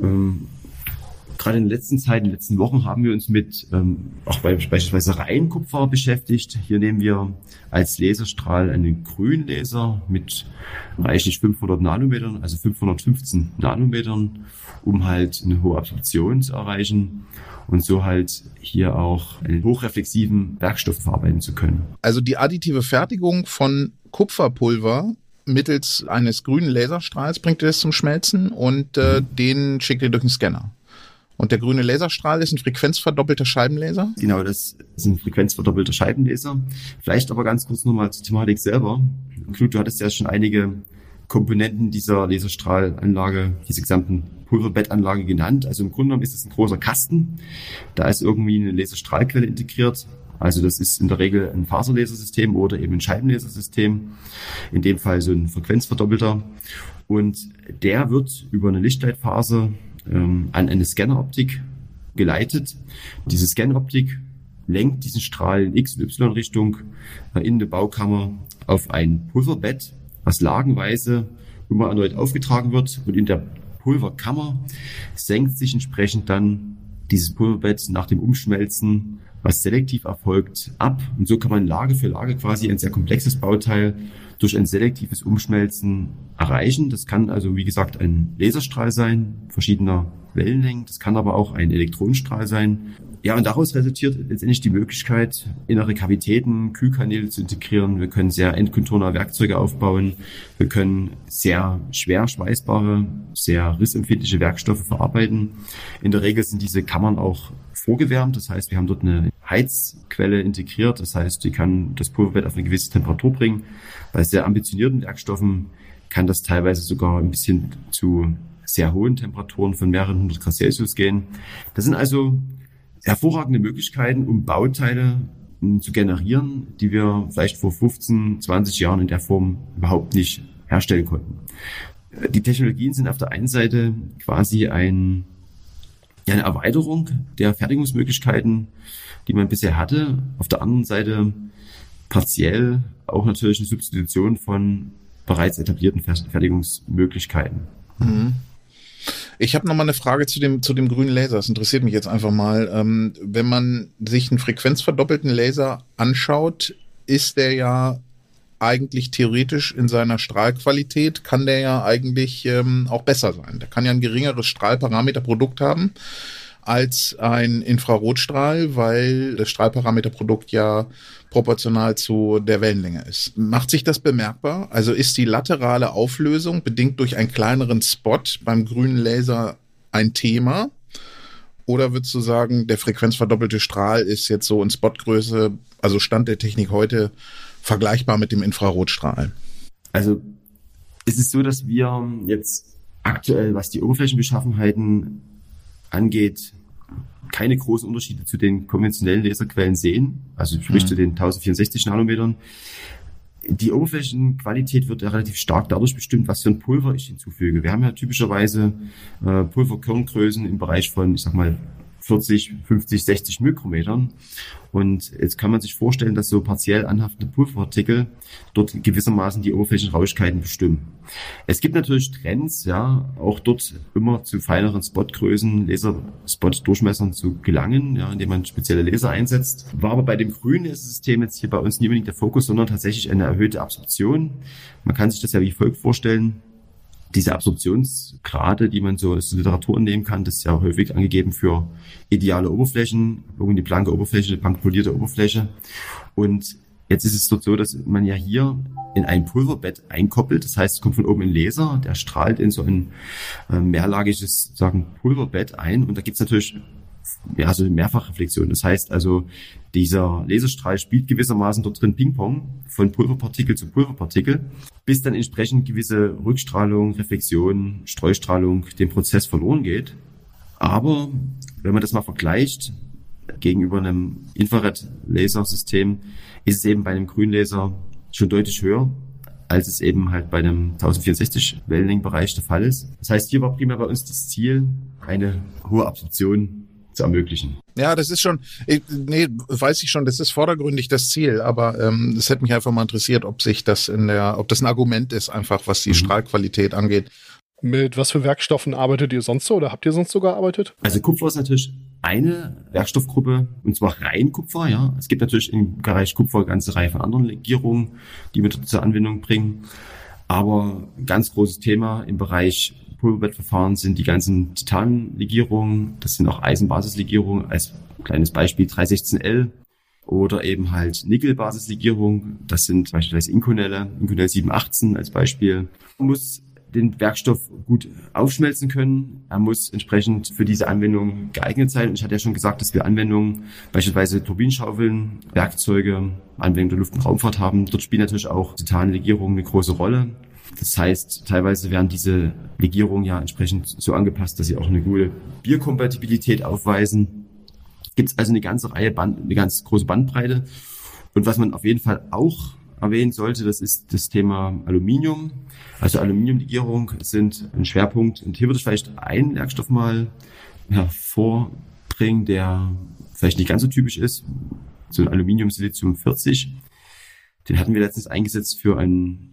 Ähm, gerade in der letzten Zeit, in den letzten Wochen haben wir uns mit ähm, auch bei, beispielsweise Reihenkupfer beschäftigt. Hier nehmen wir als Laserstrahl einen Grünlaser mit reichlich 500 Nanometern, also 515 Nanometern, um halt eine hohe Absorption zu erreichen und so halt hier auch einen hochreflexiven Werkstoff verarbeiten zu können. Also die additive Fertigung von Kupferpulver mittels eines grünen Laserstrahls bringt ihr das zum Schmelzen und äh, mhm. den schickt ihr durch den Scanner. Und der grüne Laserstrahl ist ein frequenzverdoppelter Scheibenlaser? Genau, das ist ein frequenzverdoppelter Scheibenlaser. Vielleicht aber ganz kurz nochmal zur Thematik selber. Knut, du hattest ja schon einige Komponenten dieser Laserstrahlanlage, diese gesamten Pulverbettanlage genannt. Also im Grunde genommen ist es ein großer Kasten. Da ist irgendwie eine Laserstrahlquelle integriert. Also das ist in der Regel ein Faserlasersystem oder eben ein Scheibenlasersystem. In dem Fall so ein Frequenzverdoppelter. Und der wird über eine Lichtleitphase ähm, an eine Scanneroptik geleitet. Diese Scanneroptik lenkt diesen Strahl in X- und Y-Richtung äh, in der Baukammer auf ein Pulverbett, was lagenweise immer erneut aufgetragen wird und in der Pulverkammer senkt sich entsprechend dann dieses Pulverbett nach dem Umschmelzen, was selektiv erfolgt, ab. Und so kann man Lage für Lage quasi ein sehr komplexes Bauteil durch ein selektives Umschmelzen erreichen. Das kann also, wie gesagt, ein Laserstrahl sein, verschiedener Wellenlängen. Das kann aber auch ein Elektronenstrahl sein. Ja, und daraus resultiert letztendlich die Möglichkeit, innere Kavitäten, Kühlkanäle zu integrieren. Wir können sehr endkonturnahe Werkzeuge aufbauen. Wir können sehr schwer schweißbare, sehr rissempfindliche Werkstoffe verarbeiten. In der Regel sind diese Kammern auch vorgewärmt. Das heißt, wir haben dort eine Heizquelle integriert. Das heißt, die kann das Pulverbett auf eine gewisse Temperatur bringen. Bei sehr ambitionierten Werkstoffen kann das teilweise sogar ein bisschen zu sehr hohen Temperaturen von mehreren hundert Grad Celsius gehen. Das sind also hervorragende Möglichkeiten, um Bauteile hm, zu generieren, die wir vielleicht vor 15, 20 Jahren in der Form überhaupt nicht herstellen konnten. Die Technologien sind auf der einen Seite quasi ein, eine Erweiterung der Fertigungsmöglichkeiten, die man bisher hatte. Auf der anderen Seite partiell auch natürlich eine Substitution von bereits etablierten Fertigungsmöglichkeiten. Mhm. Ich habe noch mal eine Frage zu dem, zu dem grünen Laser. Das interessiert mich jetzt einfach mal. Ähm, wenn man sich einen frequenzverdoppelten Laser anschaut, ist der ja eigentlich theoretisch in seiner Strahlqualität, kann der ja eigentlich ähm, auch besser sein. Der kann ja ein geringeres Strahlparameterprodukt haben als ein Infrarotstrahl, weil das Strahlparameterprodukt ja proportional zu der Wellenlänge ist. Macht sich das bemerkbar? Also ist die laterale Auflösung bedingt durch einen kleineren Spot beim grünen Laser ein Thema? Oder würdest du sagen, der frequenzverdoppelte Strahl ist jetzt so in Spotgröße, also Stand der Technik heute, vergleichbar mit dem Infrarotstrahl? Also es ist so, dass wir jetzt aktuell, was die Oberflächenbeschaffenheiten angeht, keine großen Unterschiede zu den konventionellen Laserquellen sehen, also sprich mhm. zu den 1064 Nanometern. Die Oberflächenqualität wird ja relativ stark dadurch bestimmt, was für ein Pulver ich hinzufüge. Wir haben ja typischerweise äh, Pulverkerngrößen im Bereich von, ich sag mal, 40, 50, 60 Mikrometern. Und jetzt kann man sich vorstellen, dass so partiell anhaftende Pulverpartikel dort gewissermaßen die Oberflächenrauschigkeiten bestimmen. Es gibt natürlich Trends, ja, auch dort immer zu feineren Spotgrößen, Laserspot-Durchmessern zu gelangen, ja, indem man spezielle Laser einsetzt. War aber bei dem grünen Lasersystem jetzt hier bei uns nicht unbedingt der Fokus, sondern tatsächlich eine erhöhte Absorption. Man kann sich das ja wie folgt vorstellen diese Absorptionsgrade, die man so aus Literatur nehmen kann, das ist ja häufig angegeben für ideale Oberflächen, irgendwie blanke Oberfläche, polierte Oberfläche. Und jetzt ist es dort so, dass man ja hier in ein Pulverbett einkoppelt. Das heißt, es kommt von oben ein Laser, der strahlt in so ein äh, mehrlagiges sagen, Pulverbett ein. Und da gibt's natürlich ja, so Mehrfachreflexion. Das heißt also, dieser Laserstrahl spielt gewissermaßen dort drin Ping-Pong von Pulverpartikel zu Pulverpartikel, bis dann entsprechend gewisse Rückstrahlung, Reflexion, Streustrahlung dem Prozess verloren geht. Aber wenn man das mal vergleicht gegenüber einem Infrarot-Lasersystem, ist es eben bei einem Grünlaser schon deutlich höher, als es eben halt bei einem 1064 Wellenlängenbereich der Fall ist. Das heißt, hier war primär bei uns das Ziel, eine hohe Absorption zu ermöglichen. Ja, das ist schon, ich, nee, weiß ich schon, das ist vordergründig das Ziel, aber ähm, es hätte mich einfach mal interessiert, ob sich das in der, ob das ein Argument ist, einfach was die mhm. Strahlqualität angeht. Mit was für Werkstoffen arbeitet ihr sonst so oder habt ihr sonst so gearbeitet? Also Kupfer ist natürlich eine Werkstoffgruppe und zwar rein Kupfer, ja. Es gibt natürlich im Bereich Kupfer eine ganze Reihe von anderen Legierungen, die wir zur Anwendung bringen. Aber ganz großes Thema im Bereich Pulverbettverfahren sind die ganzen Titanlegierungen. Das sind auch Eisenbasislegierungen als kleines Beispiel 316L oder eben halt Nickelbasislegierung. Das sind beispielsweise Inconelle, Inconel 718 als Beispiel. Man muss den Werkstoff gut aufschmelzen können. Er muss entsprechend für diese Anwendung geeignet sein. Und ich hatte ja schon gesagt, dass wir Anwendungen, beispielsweise Turbinenschaufeln, Werkzeuge, Anwendungen der Luft- und Raumfahrt haben. Dort spielen natürlich auch Titanlegierungen eine große Rolle. Das heißt, teilweise werden diese Legierungen ja entsprechend so angepasst, dass sie auch eine gute Bierkompatibilität aufweisen. Gibt es also eine ganze Reihe, Band, eine ganz große Bandbreite. Und was man auf jeden Fall auch erwähnen sollte, das ist das Thema Aluminium. Also Aluminiumlegierung sind ein Schwerpunkt. Und hier würde ich vielleicht einen Werkstoff mal hervorbringen, der vielleicht nicht ganz so typisch ist. So ein Aluminium-Silizium 40. Den hatten wir letztens eingesetzt für ein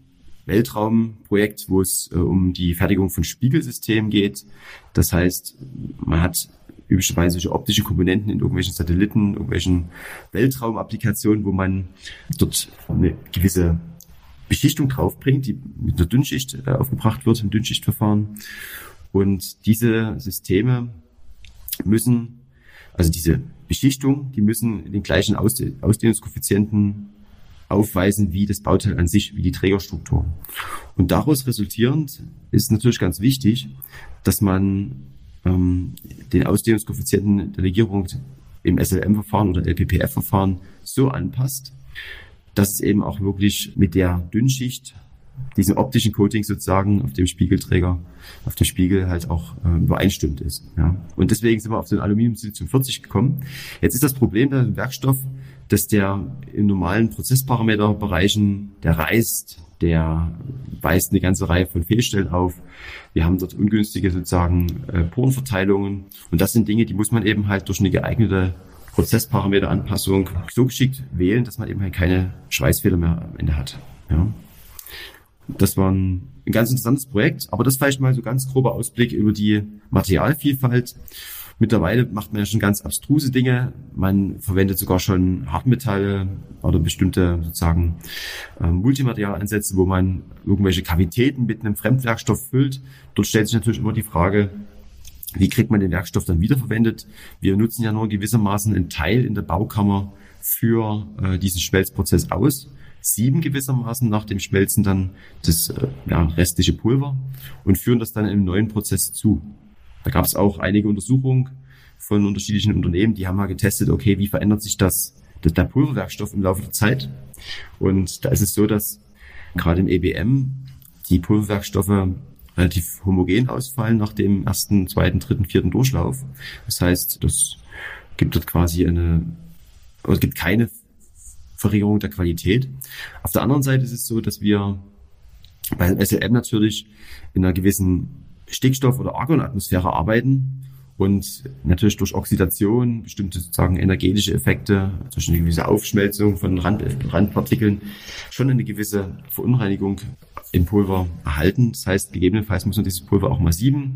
Weltraumprojekt, wo es äh, um die Fertigung von Spiegelsystemen geht. Das heißt, man hat üblicherweise solche optische Komponenten in irgendwelchen Satelliten, irgendwelchen Weltraumapplikationen, wo man dort eine gewisse Beschichtung draufbringt, die mit einer Dünnschicht äh, aufgebracht wird, im Dünnschichtverfahren. Und diese Systeme müssen, also diese Beschichtung, die müssen den gleichen Ausdehnungskoeffizienten aufweisen wie das Bauteil an sich, wie die Trägerstruktur. Und daraus resultierend ist natürlich ganz wichtig, dass man ähm, den Ausdehnungskoeffizienten der Legierung im SLM-Verfahren oder LPPF-Verfahren so anpasst, dass es eben auch wirklich mit der Dünnschicht, diesem optischen Coating sozusagen auf dem Spiegelträger, auf dem Spiegel halt auch äh, übereinstimmt ist. Ja. Und deswegen sind wir auf den Aluminium-Silizium 40 gekommen. Jetzt ist das Problem bei dem Werkstoff, dass der in normalen Prozessparameterbereichen, der reißt, der weist eine ganze Reihe von Fehlstellen auf. Wir haben dort ungünstige sozusagen äh, Porenverteilungen. Und das sind Dinge, die muss man eben halt durch eine geeignete Prozessparameteranpassung so geschickt wählen, dass man eben halt keine Schweißfehler mehr am Ende hat. Ja. Das war ein, ein ganz interessantes Projekt, aber das vielleicht mal so ganz grober Ausblick über die Materialvielfalt. Mittlerweile macht man ja schon ganz abstruse Dinge. Man verwendet sogar schon Hartmetalle oder bestimmte sozusagen äh, Multimaterialansätze, wo man irgendwelche Kavitäten mit einem Fremdwerkstoff füllt. Dort stellt sich natürlich immer die Frage, wie kriegt man den Werkstoff dann wiederverwendet? Wir nutzen ja nur gewissermaßen einen Teil in der Baukammer für äh, diesen Schmelzprozess aus, sieben gewissermaßen nach dem Schmelzen dann das äh, ja, restliche Pulver und führen das dann im neuen Prozess zu. Da gab es auch einige Untersuchungen von unterschiedlichen Unternehmen, die haben mal getestet, okay, wie verändert sich das, das der Pulverwerkstoff im Laufe der Zeit? Und da ist es so, dass gerade im EBM die Pulverwerkstoffe relativ homogen ausfallen nach dem ersten, zweiten, dritten, vierten Durchlauf. Das heißt, das gibt dort quasi eine, oder es gibt keine Verringerung der Qualität. Auf der anderen Seite ist es so, dass wir bei SLM natürlich in einer gewissen Stickstoff- oder Argonatmosphäre arbeiten und natürlich durch Oxidation, bestimmte sozusagen energetische Effekte, durch eine gewisse Aufschmelzung von Rand, Randpartikeln schon eine gewisse Verunreinigung im Pulver erhalten. Das heißt, gegebenenfalls muss man dieses Pulver auch mal sieben.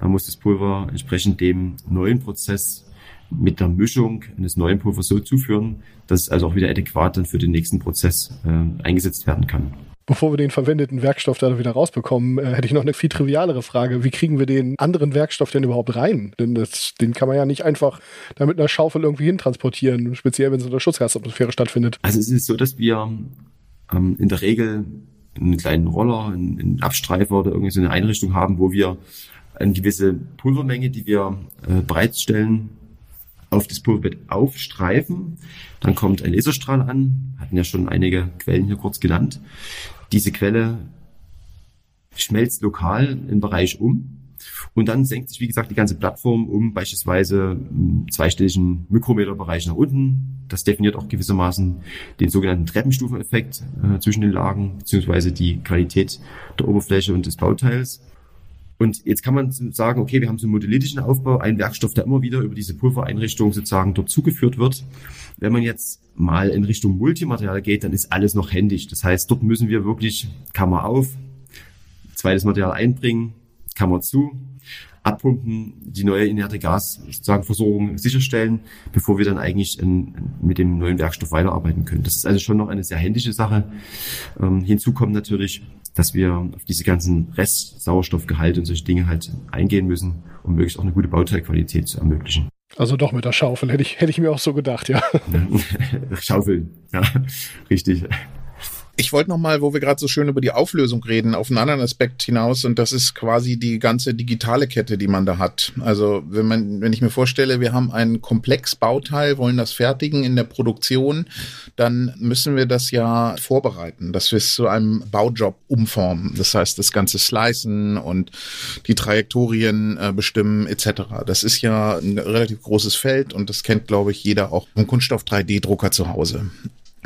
Man muss das Pulver entsprechend dem neuen Prozess mit der Mischung eines neuen Pulvers so zuführen, dass es also auch wieder adäquat dann für den nächsten Prozess äh, eingesetzt werden kann bevor wir den verwendeten Werkstoff da wieder rausbekommen, äh, hätte ich noch eine viel trivialere Frage. Wie kriegen wir den anderen Werkstoff denn überhaupt rein? Denn das, den kann man ja nicht einfach da mit einer Schaufel irgendwie hintransportieren, speziell wenn es in der Schutzgasatmosphäre stattfindet. Also es ist so, dass wir ähm, in der Regel einen kleinen Roller, einen, einen Abstreifer oder irgendwie so eine Einrichtung haben, wo wir eine gewisse Pulvermenge, die wir äh, bereitstellen, auf das Pulverbett aufstreifen. Dann kommt ein Laserstrahl an, hatten ja schon einige Quellen hier kurz genannt. Diese Quelle schmelzt lokal im Bereich um Und dann senkt sich, wie gesagt, die ganze Plattform um beispielsweise zweistelligen Mikrometerbereich nach unten. Das definiert auch gewissermaßen den sogenannten Treppenstufeneffekt äh, zwischen den Lagen, beziehungsweise die Qualität der Oberfläche und des Bauteils. Und jetzt kann man sagen, okay, wir haben so einen modellitischen Aufbau, einen Werkstoff, der immer wieder über diese Pulvereinrichtung sozusagen dort zugeführt wird. Wenn man jetzt mal in Richtung Multimaterial geht, dann ist alles noch händisch. Das heißt, dort müssen wir wirklich Kammer auf, zweites Material einbringen, Kammer zu, abpumpen, die neue inerte Gas sozusagen Versorgung sicherstellen, bevor wir dann eigentlich in, mit dem neuen Werkstoff weiterarbeiten können. Das ist also schon noch eine sehr händische Sache. Ähm, hinzu kommt natürlich, dass wir auf diese ganzen Restsauerstoffgehalte und solche Dinge halt eingehen müssen, um möglichst auch eine gute Bauteilqualität zu ermöglichen. Also doch mit der Schaufel, hätte ich, hätte ich mir auch so gedacht, ja. Schaufeln, ja, richtig. Ich wollte noch mal, wo wir gerade so schön über die Auflösung reden, auf einen anderen Aspekt hinaus und das ist quasi die ganze digitale Kette, die man da hat. Also wenn man, wenn ich mir vorstelle, wir haben ein Komplexbauteil, wollen das fertigen in der Produktion, dann müssen wir das ja vorbereiten, dass wir es zu einem Baujob umformen. Das heißt, das ganze Slicen und die Trajektorien äh, bestimmen etc. Das ist ja ein relativ großes Feld und das kennt, glaube ich, jeder auch vom Kunststoff 3D-Drucker zu Hause.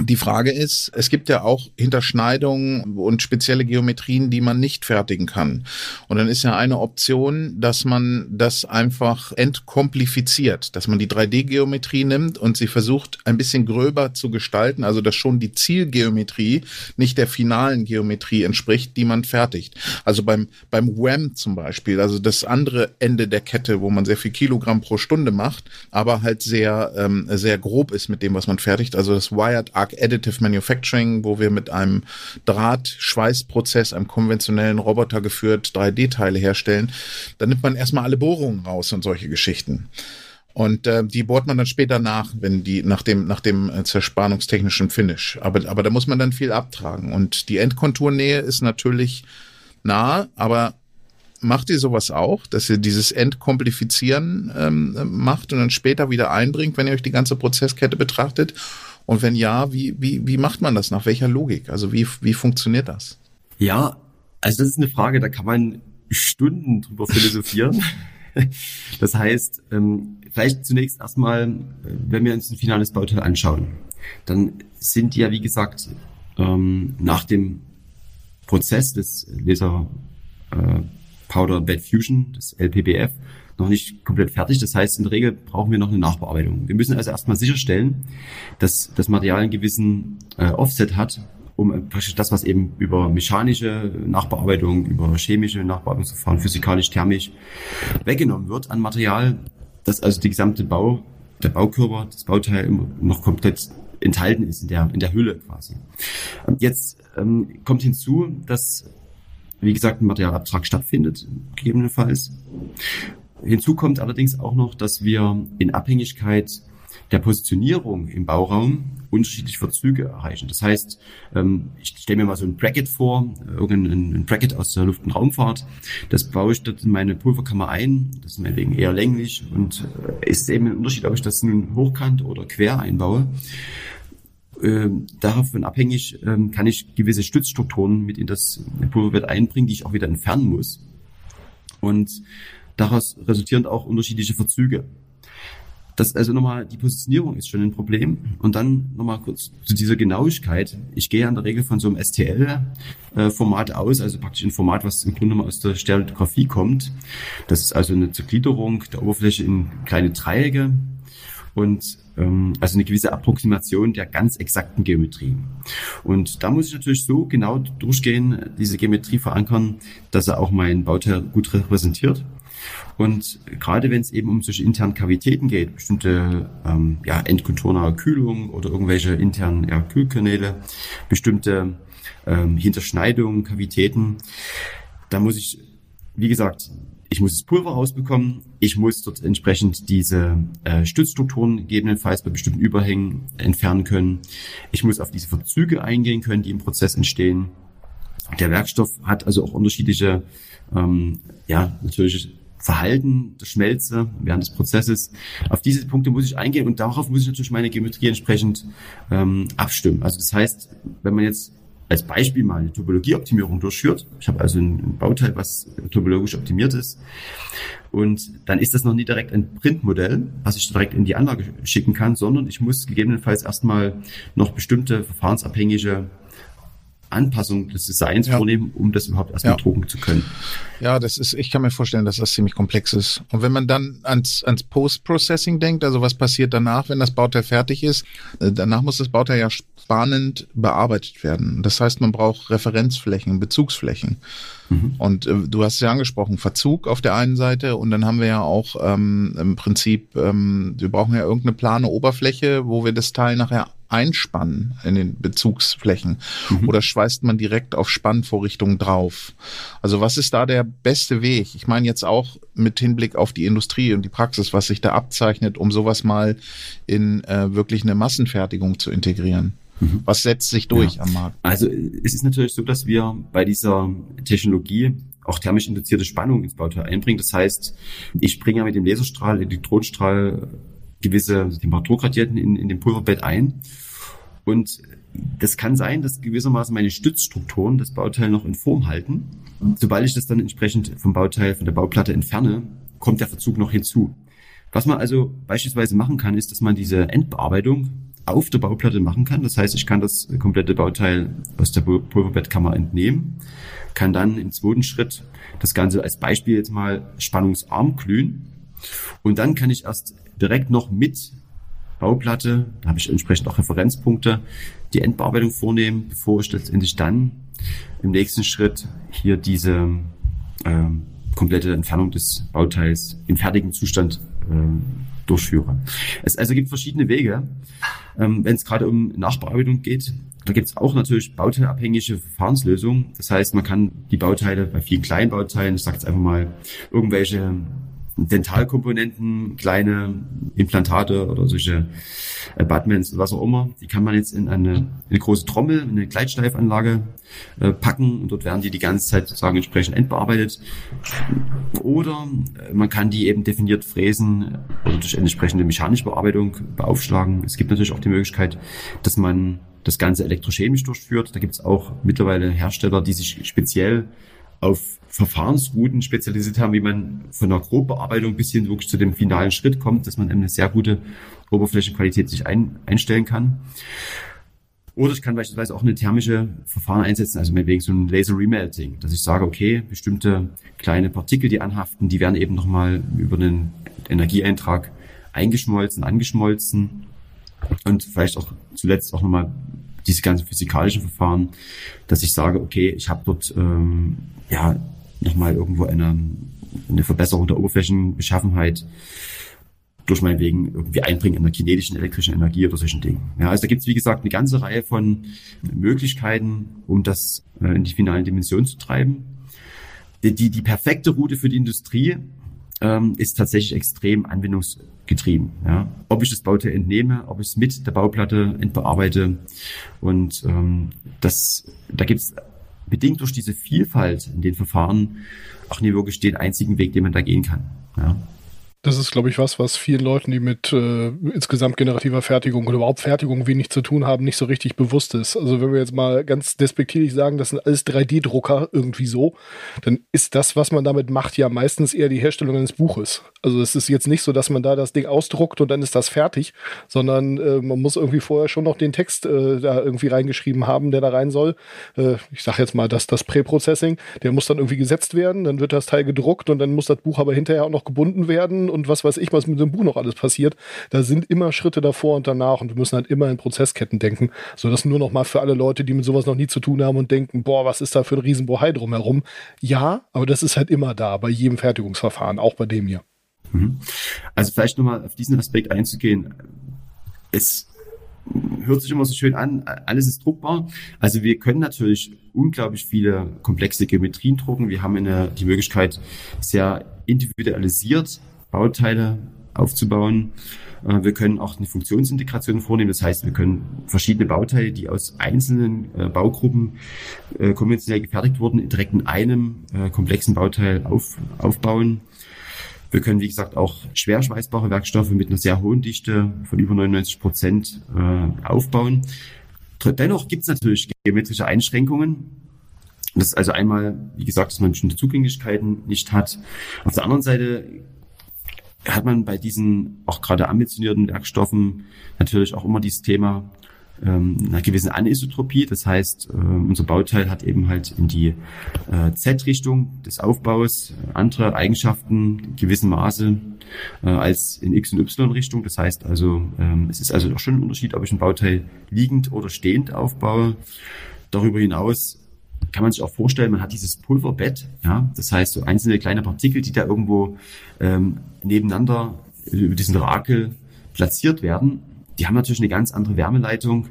Die Frage ist, es gibt ja auch Hinterschneidungen und spezielle Geometrien, die man nicht fertigen kann. Und dann ist ja eine Option, dass man das einfach entkomplifiziert, dass man die 3D-Geometrie nimmt und sie versucht ein bisschen gröber zu gestalten, also dass schon die Zielgeometrie nicht der finalen Geometrie entspricht, die man fertigt. Also beim, beim WAM zum Beispiel, also das andere Ende der Kette, wo man sehr viel Kilogramm pro Stunde macht, aber halt sehr, ähm, sehr grob ist mit dem, was man fertigt, also das Wired Arc Additive Manufacturing, wo wir mit einem Drahtschweißprozess, einem konventionellen Roboter geführt 3D-Teile herstellen. Da nimmt man erstmal alle Bohrungen raus und solche Geschichten. Und äh, die bohrt man dann später nach, wenn die nach dem nach dem äh, zerspannungstechnischen Finish. Aber aber da muss man dann viel abtragen und die Endkonturnähe ist natürlich nah, aber macht ihr sowas auch, dass ihr dieses Entkomplifizieren ähm, macht und dann später wieder einbringt, wenn ihr euch die ganze Prozesskette betrachtet? Und wenn ja, wie, wie, wie macht man das? Nach welcher Logik? Also wie, wie funktioniert das? Ja, also das ist eine Frage, da kann man Stunden drüber philosophieren. Das heißt, ähm, vielleicht zunächst erstmal, wenn wir uns ein finales Bauteil anschauen, dann sind die ja, wie gesagt, ähm, nach dem Prozess des Laser äh, Powder Bed Fusion, des LPBF, noch nicht komplett fertig. Das heißt, in der Regel brauchen wir noch eine Nachbearbeitung. Wir müssen also erstmal sicherstellen, dass das Material einen gewissen äh, Offset hat, um praktisch das, was eben über mechanische Nachbearbeitung, über chemische Nachbearbeitungsverfahren, physikalisch, thermisch weggenommen wird an Material, dass also die gesamte Bau, der Baukörper, das Bauteil noch komplett enthalten ist in der, in der Hülle quasi. Jetzt ähm, kommt hinzu, dass wie gesagt, ein Materialabtrag stattfindet, gegebenenfalls. Hinzu kommt allerdings auch noch, dass wir in Abhängigkeit der Positionierung im Bauraum unterschiedliche Verzüge erreichen. Das heißt, ähm, ich stelle mir mal so ein Bracket vor, irgendein Bracket aus der Luft- und Raumfahrt. Das baue ich dort in meine Pulverkammer ein. Das ist meinetwegen eher länglich und äh, ist eben ein Unterschied, ob ich das nun hochkant oder quer einbaue. Ähm, davon abhängig ähm, kann ich gewisse Stützstrukturen mit in das Pulverbett einbringen, die ich auch wieder entfernen muss. Und Daraus resultierend auch unterschiedliche Verzüge. Das also nochmal, die Positionierung ist schon ein Problem. Und dann nochmal kurz zu dieser Genauigkeit. Ich gehe in der Regel von so einem STL-Format aus, also praktisch ein Format, was im Grunde mal aus der Stereographie kommt. Das ist also eine Zergliederung der Oberfläche in kleine Dreiecke und ähm, also eine gewisse Approximation der ganz exakten Geometrie. Und da muss ich natürlich so genau durchgehen, diese Geometrie verankern, dass er auch mein Bauteil gut repräsentiert. Und gerade wenn es eben um solche internen Kavitäten geht, bestimmte ähm, ja, endkonturnahe Kühlung oder irgendwelche internen ja, Kühlkanäle, bestimmte ähm, Hinterschneidungen, Kavitäten, da muss ich, wie gesagt, ich muss das Pulver rausbekommen, ich muss dort entsprechend diese äh, Stützstrukturen gegebenenfalls bei bestimmten Überhängen entfernen können. Ich muss auf diese Verzüge eingehen können, die im Prozess entstehen. Der Werkstoff hat also auch unterschiedliche, ähm, ja, natürlich Verhalten der Schmelze während des Prozesses. Auf diese Punkte muss ich eingehen und darauf muss ich natürlich meine Geometrie entsprechend ähm, abstimmen. Also das heißt, wenn man jetzt als Beispiel mal eine Topologieoptimierung durchführt. Ich habe also ein Bauteil, was topologisch optimiert ist. Und dann ist das noch nie direkt ein Printmodell, was ich direkt in die Anlage schicken kann, sondern ich muss gegebenenfalls erstmal noch bestimmte verfahrensabhängige Anpassung des Designs ja. vornehmen, um das überhaupt erstmal ja. drucken zu können. Ja, das ist, ich kann mir vorstellen, dass das ziemlich komplex ist. Und wenn man dann ans, ans Post-Processing denkt, also was passiert danach, wenn das Bauteil fertig ist, äh, danach muss das Bauteil ja spannend bearbeitet werden. Das heißt, man braucht Referenzflächen, Bezugsflächen. Mhm. Und äh, du hast ja angesprochen, Verzug auf der einen Seite und dann haben wir ja auch ähm, im Prinzip, ähm, wir brauchen ja irgendeine plane Oberfläche, wo wir das Teil nachher einspannen in den Bezugsflächen mhm. oder schweißt man direkt auf Spannvorrichtungen drauf? Also was ist da der beste Weg? Ich meine jetzt auch mit Hinblick auf die Industrie und die Praxis, was sich da abzeichnet, um sowas mal in äh, wirklich eine Massenfertigung zu integrieren. Mhm. Was setzt sich durch ja. am Markt? Also es ist natürlich so, dass wir bei dieser Technologie auch thermisch induzierte Spannung ins Bauteil einbringen. Das heißt, ich bringe ja mit dem Laserstrahl, Elektronenstrahl gewisse Temperaturgradienten in, in dem Pulverbett ein. Und das kann sein, dass gewissermaßen meine Stützstrukturen das Bauteil noch in Form halten. Sobald ich das dann entsprechend vom Bauteil, von der Bauplatte entferne, kommt der Verzug noch hinzu. Was man also beispielsweise machen kann, ist, dass man diese Endbearbeitung auf der Bauplatte machen kann. Das heißt, ich kann das komplette Bauteil aus der Pulverbettkammer entnehmen, kann dann im zweiten Schritt das Ganze als Beispiel jetzt mal spannungsarm glühen und dann kann ich erst direkt noch mit Bauplatte, da habe ich entsprechend auch Referenzpunkte, die Endbearbeitung vornehmen, bevor ich letztendlich dann im nächsten Schritt hier diese ähm, komplette Entfernung des Bauteils im fertigen Zustand ähm, durchführe. Es also gibt verschiedene Wege, ähm, wenn es gerade um Nachbearbeitung geht. Da gibt es auch natürlich bauteilabhängige Verfahrenslösungen. Das heißt, man kann die Bauteile bei vielen kleinen Bauteilen, ich sage jetzt einfach mal, irgendwelche Dentalkomponenten, kleine Implantate oder solche Abutments, was auch immer, die kann man jetzt in eine, in eine große Trommel, in eine Gleitsteifanlage äh, packen und dort werden die die ganze Zeit sozusagen entsprechend endbearbeitet. Oder äh, man kann die eben definiert fräsen oder durch entsprechende mechanische Bearbeitung beaufschlagen. Es gibt natürlich auch die Möglichkeit, dass man das Ganze elektrochemisch durchführt. Da gibt es auch mittlerweile Hersteller, die sich speziell auf Verfahrensrouten spezialisiert haben, wie man von einer Grobbearbeitung bis hin wirklich zu dem finalen Schritt kommt, dass man eine sehr gute Oberflächenqualität sich ein, einstellen kann. Oder ich kann beispielsweise auch eine thermische Verfahren einsetzen, also meinetwegen so ein Laser Remelting, dass ich sage, okay, bestimmte kleine Partikel, die anhaften, die werden eben nochmal über einen Energieeintrag eingeschmolzen, angeschmolzen und vielleicht auch zuletzt auch nochmal diese ganzen physikalischen Verfahren, dass ich sage, okay, ich habe dort ähm, ja nochmal irgendwo eine, eine Verbesserung der Oberflächenbeschaffenheit durch meinetwegen irgendwie Einbringen einer kinetischen elektrischen Energie oder solchen Dingen. Ja, also da gibt es, wie gesagt, eine ganze Reihe von Möglichkeiten, um das äh, in die finalen Dimensionen zu treiben. Die, die, die perfekte Route für die Industrie ähm, ist tatsächlich extrem anwendungsgetrieben. Ja. Ob ich das Bauteil entnehme, ob ich es mit der Bauplatte entbearbeite und ähm, das, da gibt es bedingt durch diese Vielfalt in den Verfahren auch nie wirklich den einzigen Weg, den man da gehen kann. Ja. Das ist, glaube ich, was, was vielen Leuten, die mit äh, insgesamt generativer Fertigung oder überhaupt Fertigung wenig zu tun haben, nicht so richtig bewusst ist. Also wenn wir jetzt mal ganz despektierlich sagen, das sind alles 3D-Drucker irgendwie so, dann ist das, was man damit macht, ja meistens eher die Herstellung eines Buches. Also es ist jetzt nicht so, dass man da das Ding ausdruckt und dann ist das fertig, sondern äh, man muss irgendwie vorher schon noch den Text äh, da irgendwie reingeschrieben haben, der da rein soll. Äh, ich sage jetzt mal, dass das Präprocessing, der muss dann irgendwie gesetzt werden, dann wird das Teil gedruckt und dann muss das Buch aber hinterher auch noch gebunden werden und was weiß ich, was mit dem Buch noch alles passiert. Da sind immer Schritte davor und danach und wir müssen halt immer in Prozessketten denken. So das nur noch mal für alle Leute, die mit sowas noch nie zu tun haben und denken, boah, was ist da für ein Riesenbohai drumherum? Ja, aber das ist halt immer da, bei jedem Fertigungsverfahren, auch bei dem hier. Mhm. Also vielleicht nochmal auf diesen Aspekt einzugehen. Es hört sich immer so schön an, alles ist druckbar. Also wir können natürlich unglaublich viele komplexe Geometrien drucken. Wir haben eine, die Möglichkeit, sehr individualisiert Bauteile aufzubauen. Äh, wir können auch eine Funktionsintegration vornehmen. Das heißt, wir können verschiedene Bauteile, die aus einzelnen äh, Baugruppen äh, konventionell gefertigt wurden, direkt in einem komplexen Bauteil auf, aufbauen. Wir können, wie gesagt, auch schwer schweißbare Werkstoffe mit einer sehr hohen Dichte von über 99 Prozent aufbauen. Dennoch gibt es natürlich geometrische Einschränkungen. Das ist also einmal, wie gesagt, dass man bestimmte Zugänglichkeiten nicht hat. Auf der anderen Seite hat man bei diesen auch gerade ambitionierten Werkstoffen natürlich auch immer dieses Thema ähm, einer gewissen Anisotropie. Das heißt, äh, unser Bauteil hat eben halt in die äh, Z-Richtung des Aufbaus andere Eigenschaften, gewissen Maße äh, als in X- und Y-Richtung. Das heißt also, ähm, es ist also doch schon ein Unterschied, ob ich ein Bauteil liegend oder stehend aufbaue. Darüber hinaus kann man sich auch vorstellen, man hat dieses Pulverbett, ja, das heißt so einzelne kleine Partikel, die da irgendwo ähm, nebeneinander über diesen Rakel platziert werden. Die haben natürlich eine ganz andere Wärmeleitung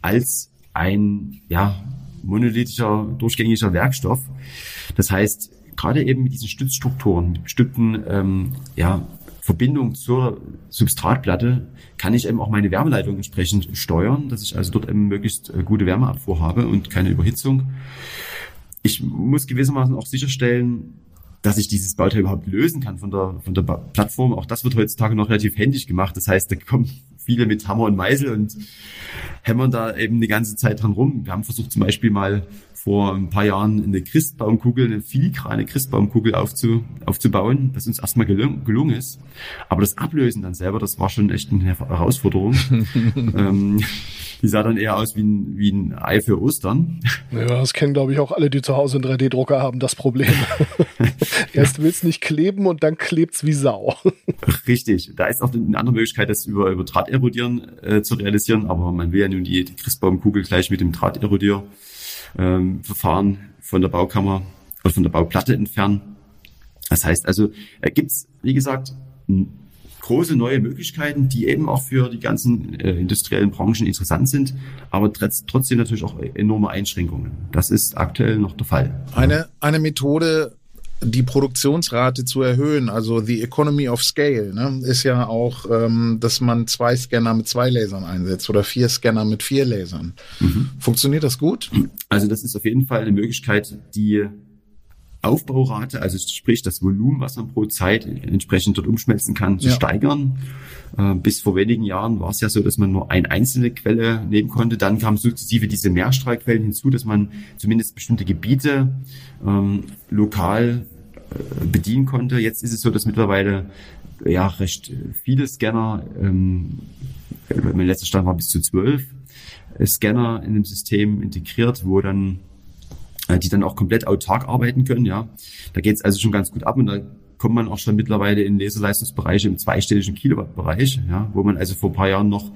als ein ja, monolithischer, durchgängiger Werkstoff. Das heißt, gerade eben mit diesen Stützstrukturen, mit bestimmten ähm, ja, Verbindung zur Substratplatte kann ich eben auch meine Wärmeleitung entsprechend steuern, dass ich also dort eben möglichst äh, gute Wärmeabfuhr habe und keine Überhitzung. Ich muss gewissermaßen auch sicherstellen, dass ich dieses Bauteil überhaupt lösen kann von der, von der Plattform. Auch das wird heutzutage noch relativ händisch gemacht. Das heißt, da kommen viele mit Hammer und Meißel und hämmern da eben die ganze Zeit dran rum. Wir haben versucht zum Beispiel mal vor ein paar Jahren eine Christbaumkugel, eine filigrane Christbaumkugel aufzu, aufzubauen, das uns erstmal gelungen, gelungen ist. Aber das Ablösen dann selber, das war schon echt eine Herausforderung. ähm, die sah dann eher aus wie ein, wie ein Ei für Ostern. Ja, das kennen, glaube ich, auch alle, die zu Hause einen 3D-Drucker haben, das Problem. Erst willst nicht kleben und dann klebt's wie Sau. Richtig. Da ist auch eine andere Möglichkeit, das über, über Drahterodieren äh, zu realisieren, aber man will ja nun die, die Christbaumkugel gleich mit dem Drahterodier ähm, Verfahren von der Baukammer oder von der Bauplatte entfernen. Das heißt also, äh, gibt's wie gesagt, große neue Möglichkeiten, die eben auch für die ganzen äh, industriellen Branchen interessant sind, aber trotzdem natürlich auch enorme Einschränkungen. Das ist aktuell noch der Fall. Eine, eine Methode, die Produktionsrate zu erhöhen, also the economy of scale, ne, ist ja auch, ähm, dass man zwei Scanner mit zwei Lasern einsetzt oder vier Scanner mit vier Lasern. Mhm. Funktioniert das gut? Also das ist auf jeden Fall eine Möglichkeit, die Aufbaurate, also sprich das Volumen, was man pro Zeit entsprechend dort umschmelzen kann, zu ja. steigern. Äh, bis vor wenigen Jahren war es ja so, dass man nur eine einzelne Quelle nehmen konnte. Dann kamen sukzessive diese Mehrstrahlquellen hinzu, dass man zumindest bestimmte Gebiete ähm, lokal äh, bedienen konnte. Jetzt ist es so, dass mittlerweile ja recht viele Scanner, ähm, mein letzter Stand war bis zu zwölf äh, Scanner in dem System integriert, wo dann äh, die dann auch komplett autark arbeiten können. Ja, da geht es also schon ganz gut ab und da kommt man auch schon mittlerweile in Laserleistungsbereiche im zweistelligen Kilowattbereich, ja, wo man also vor ein paar Jahren noch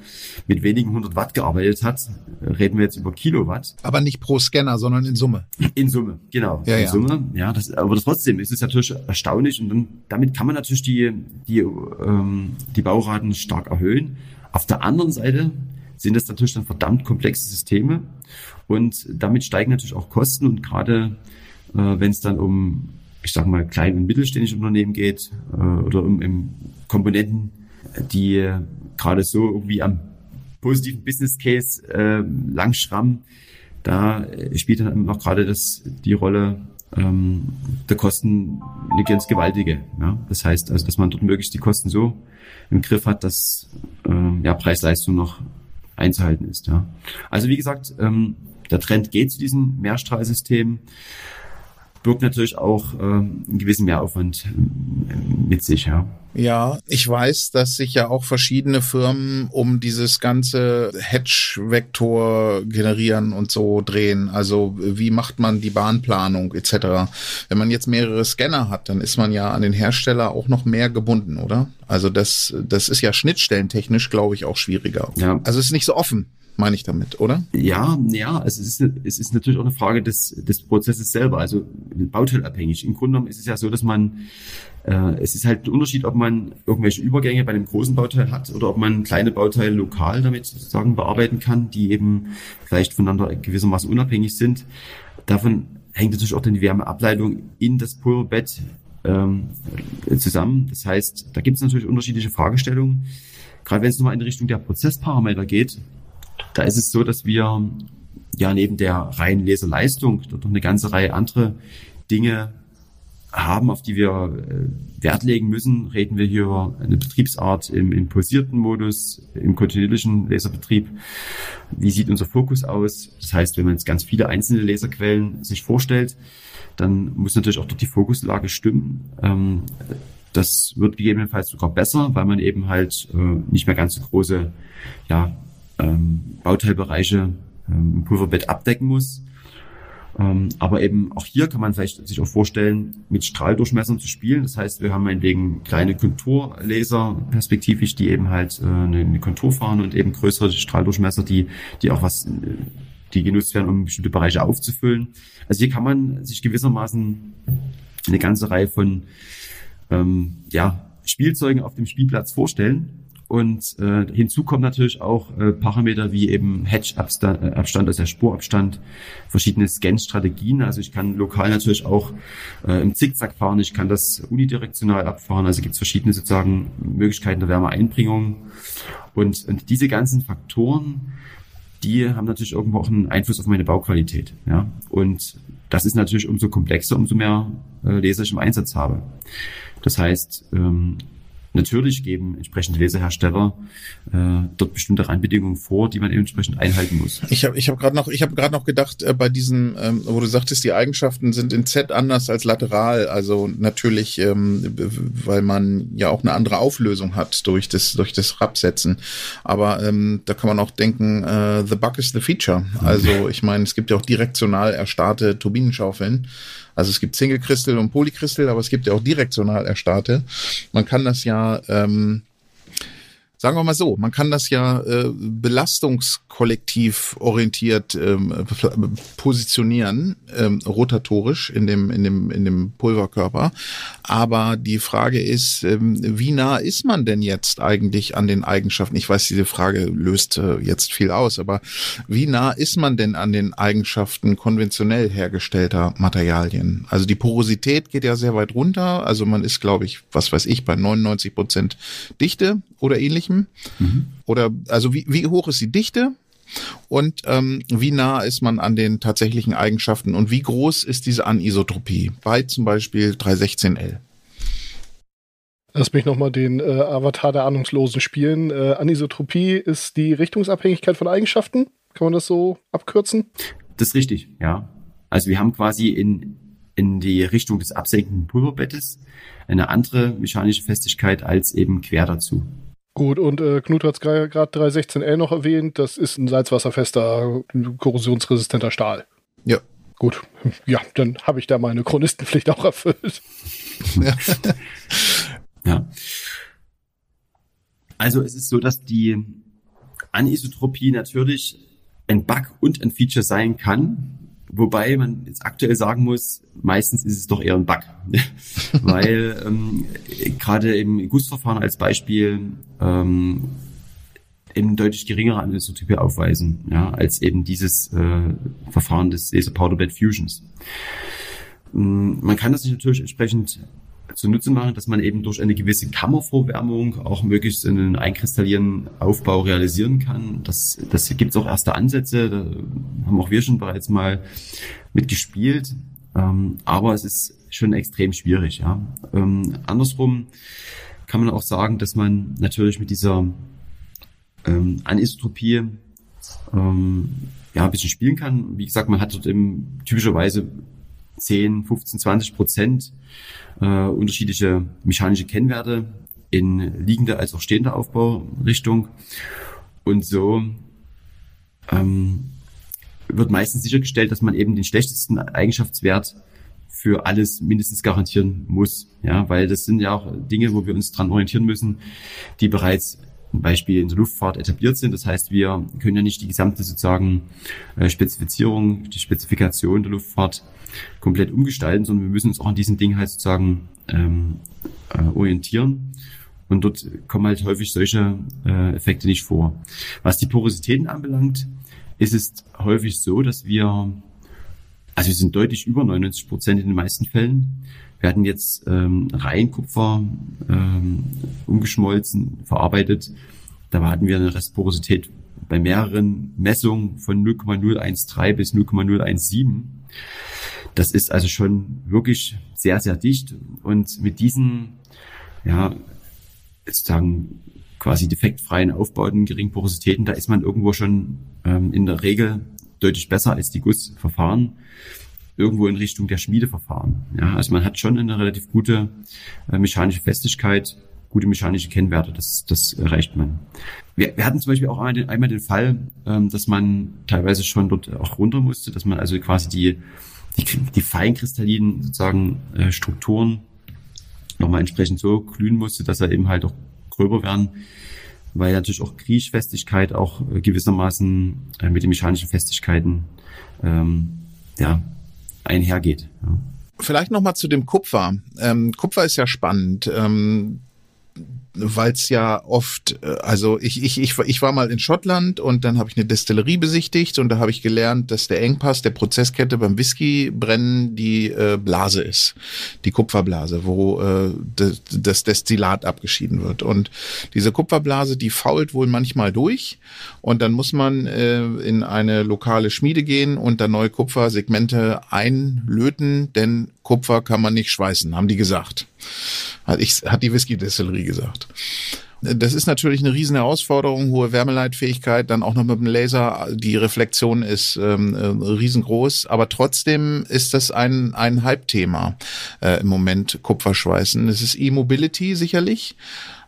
mit wenigen hundert Watt gearbeitet hat. Reden wir jetzt über Kilowatt. Aber nicht pro Scanner, sondern in Summe. In Summe, genau. Ja, in ja. Summe, ja. Das, aber trotzdem ist es natürlich erstaunlich und dann, damit kann man natürlich die, die, ähm, die Bauraten stark erhöhen. Auf der anderen Seite sind das natürlich dann verdammt komplexe Systeme und damit steigen natürlich auch Kosten und gerade äh, wenn es dann um, ich sage mal, kleine und mittelständische Unternehmen geht äh, oder um, um Komponenten, die gerade so irgendwie am positiven Business Case äh, lang schrammen, da spielt dann auch gerade das die Rolle ähm, der Kosten eine ganz gewaltige. Ja? Das heißt also, dass man dort möglichst die Kosten so im Griff hat, dass äh, ja, Preis-Leistung noch einzuhalten ist. Ja. Also wie gesagt, ähm, der Trend geht zu diesem Mehrstrahlsystem, birgt natürlich auch äh, einen gewissen Mehraufwand äh, mit sich. Ja. Ja, ich weiß, dass sich ja auch verschiedene Firmen um dieses ganze Hedge-Vektor generieren und so drehen. Also wie macht man die Bahnplanung etc. Wenn man jetzt mehrere Scanner hat, dann ist man ja an den Hersteller auch noch mehr gebunden, oder? Also das, das ist ja schnittstellentechnisch, glaube ich, auch schwieriger. Ja. Also es ist nicht so offen meine ich damit, oder? Ja, ja, also es ist, es ist natürlich auch eine Frage des, des Prozesses selber, also bauteilabhängig. Im Grunde genommen ist es ja so, dass man, äh, es ist halt ein Unterschied, ob man irgendwelche Übergänge bei einem großen Bauteil hat oder ob man kleine Bauteile lokal damit sozusagen bearbeiten kann, die eben vielleicht voneinander gewissermaßen unabhängig sind. Davon hängt natürlich auch dann die Wärmeableitung in das Pulverbett ähm, zusammen. Das heißt, da gibt es natürlich unterschiedliche Fragestellungen. Gerade wenn es nochmal in Richtung der Prozessparameter geht, da ist es so, dass wir ja neben der reinen Leserleistung dort noch eine ganze Reihe andere Dinge haben, auf die wir äh, Wert legen müssen, reden wir hier über eine Betriebsart im, im pulsierten Modus, im kontinuierlichen Laserbetrieb. Wie sieht unser Fokus aus? Das heißt, wenn man jetzt ganz viele einzelne Laserquellen sich vorstellt, dann muss natürlich auch dort die Fokuslage stimmen. Ähm, das wird gegebenenfalls sogar besser, weil man eben halt äh, nicht mehr ganz so große ja, ähm, Bauteilbereiche ähm, im Pulverbett abdecken muss. Ähm, aber eben auch hier kann man vielleicht sich auch vorstellen, mit Strahldurchmessern zu spielen. Das heißt, wir haben meinetwegen kleine Konturlaser perspektivisch, die eben halt äh, eine, eine Kontur fahren und eben größere Strahldurchmesser, die, die auch was, äh, die genutzt werden, um bestimmte Bereiche aufzufüllen. Also hier kann man sich gewissermaßen eine ganze Reihe von ähm, ja, Spielzeugen auf dem Spielplatz vorstellen. Und äh, hinzu kommen natürlich auch äh, Parameter wie eben Hedge-Abstand, äh, Abstand, also der Spurabstand, verschiedene Scan-Strategien. Also ich kann lokal natürlich auch äh, im Zickzack fahren, ich kann das unidirektional abfahren. Also gibt es verschiedene sozusagen Möglichkeiten der Wärmeeinbringung. Und, und diese ganzen Faktoren, die haben natürlich irgendwo auch einen Einfluss auf meine Bauqualität. Ja? Und das ist natürlich umso komplexer, umso mehr äh, Laser ich im Einsatz habe. Das heißt, ähm, Natürlich geben entsprechende Laserhersteller äh, dort bestimmte Randbedingungen vor, die man entsprechend einhalten muss. Ich habe ich hab gerade noch, ich gerade noch gedacht, äh, bei diesen, ähm, wo du sagtest, die Eigenschaften sind in Z anders als lateral. Also natürlich, ähm, weil man ja auch eine andere Auflösung hat durch das durch das Rabsetzen. Aber ähm, da kann man auch denken, äh, the bug is the feature. Also ich meine, es gibt ja auch direktional erstarrte Turbinenschaufeln. Also es gibt Single Crystal und Polycrystal, aber es gibt ja auch direktional erstarrte. Man kann das ja ähm, sagen wir mal so, man kann das ja äh, belastungskollektiv orientiert ähm, positionieren, ähm, rotatorisch in dem, in dem, in dem Pulverkörper. Aber die Frage ist, ähm, wie nah ist man denn jetzt eigentlich an den Eigenschaften? Ich weiß, diese Frage löst äh, jetzt viel aus, aber wie nah ist man denn an den Eigenschaften konventionell hergestellter Materialien? Also die Porosität geht ja sehr weit runter. Also man ist, glaube ich, was weiß ich, bei 99 Prozent Dichte oder ähnlichem. Mhm. Oder also wie, wie hoch ist die Dichte? Und ähm, wie nah ist man an den tatsächlichen Eigenschaften und wie groß ist diese Anisotropie bei zum Beispiel 316L? Lass mich nochmal den äh, Avatar der Ahnungslosen spielen. Äh, Anisotropie ist die Richtungsabhängigkeit von Eigenschaften. Kann man das so abkürzen? Das ist richtig, ja. Also wir haben quasi in, in die Richtung des absenkenden Pulverbettes eine andere mechanische Festigkeit als eben quer dazu. Gut, und äh, Knut hat es gerade 316L noch erwähnt. Das ist ein salzwasserfester, korrosionsresistenter Stahl. Ja. Gut, ja, dann habe ich da meine Chronistenpflicht auch erfüllt. Ja. ja. Also es ist so, dass die Anisotropie natürlich ein Bug und ein Feature sein kann. Wobei man jetzt aktuell sagen muss, meistens ist es doch eher ein Bug. Weil ähm, gerade im Gussverfahren als Beispiel ähm, eben deutlich geringere Anisotype aufweisen, ja, als eben dieses äh, Verfahren des Laser Powder Bed Fusions. Ähm, man kann das sich natürlich entsprechend zunutze machen, dass man eben durch eine gewisse Kammervorwärmung auch möglichst einen einkristallieren Aufbau realisieren kann. Das, das gibt es auch erste Ansätze, da haben auch wir schon bereits mal mitgespielt. Ähm, aber es ist schon extrem schwierig. Ja. Ähm, andersrum kann man auch sagen, dass man natürlich mit dieser ähm, Anisotropie ähm, ja, ein bisschen spielen kann. Wie gesagt, man hat dort eben typischerweise 10, 15, 20 Prozent äh, unterschiedliche mechanische Kennwerte in liegender als auch stehender Aufbaurichtung. Und so ähm, wird meistens sichergestellt, dass man eben den schlechtesten Eigenschaftswert für alles mindestens garantieren muss. Ja, weil das sind ja auch Dinge, wo wir uns dran orientieren müssen, die bereits Beispiel in der Luftfahrt etabliert sind. Das heißt, wir können ja nicht die gesamte sozusagen äh, Spezifizierung, die Spezifikation der Luftfahrt komplett umgestalten, sondern wir müssen uns auch an diesen Dingen halt sozusagen ähm, äh, orientieren. Und dort kommen halt häufig solche äh, Effekte nicht vor. Was die Porositäten anbelangt, ist es häufig so, dass wir, also wir sind deutlich über 99 Prozent in den meisten Fällen. Wir hatten jetzt ähm, Reihenkupfer ähm, umgeschmolzen, verarbeitet. Da hatten wir eine Restporosität bei mehreren Messungen von 0,013 bis 0,017. Das ist also schon wirklich sehr, sehr dicht. Und mit diesen, ja, sozusagen quasi defektfreien Aufbauten, geringen Porositäten, da ist man irgendwo schon ähm, in der Regel deutlich besser als die Gussverfahren irgendwo in Richtung der Schmiedeverfahren. Ja, also man hat schon eine relativ gute äh, mechanische Festigkeit, gute mechanische Kennwerte. Das, das erreicht man. Wir, wir hatten zum Beispiel auch einmal den, einmal den Fall, ähm, dass man teilweise schon dort auch runter musste, dass man also quasi die, die, die feinkristallinen sozusagen äh, Strukturen nochmal entsprechend so glühen musste, dass er eben halt auch gröber werden, weil natürlich auch Kriechfestigkeit auch äh, gewissermaßen äh, mit den mechanischen Festigkeiten ähm, ja, einhergeht. Ja. Vielleicht noch mal zu dem Kupfer. Ähm, Kupfer ist ja spannend. Ähm, weil es ja oft, äh, also ich, ich, ich, ich war mal in Schottland und dann habe ich eine Destillerie besichtigt und da habe ich gelernt, dass der Engpass der Prozesskette beim Whisky brennen die äh, Blase ist, die Kupferblase, wo äh, das, das Destillat abgeschieden wird. Und diese Kupferblase, die fault wohl manchmal durch und dann muss man äh, in eine lokale Schmiede gehen und da neue Kupfersegmente einlöten, denn Kupfer kann man nicht schweißen, haben die gesagt. Hat, ich, hat die Whisky-Destillerie gesagt. Das ist natürlich eine riesen Herausforderung, hohe Wärmeleitfähigkeit, dann auch noch mit dem Laser. Die Reflexion ist ähm, äh, riesengroß, aber trotzdem ist das ein, ein Hype-Thema äh, im Moment, Kupferschweißen. Es ist E-Mobility sicherlich.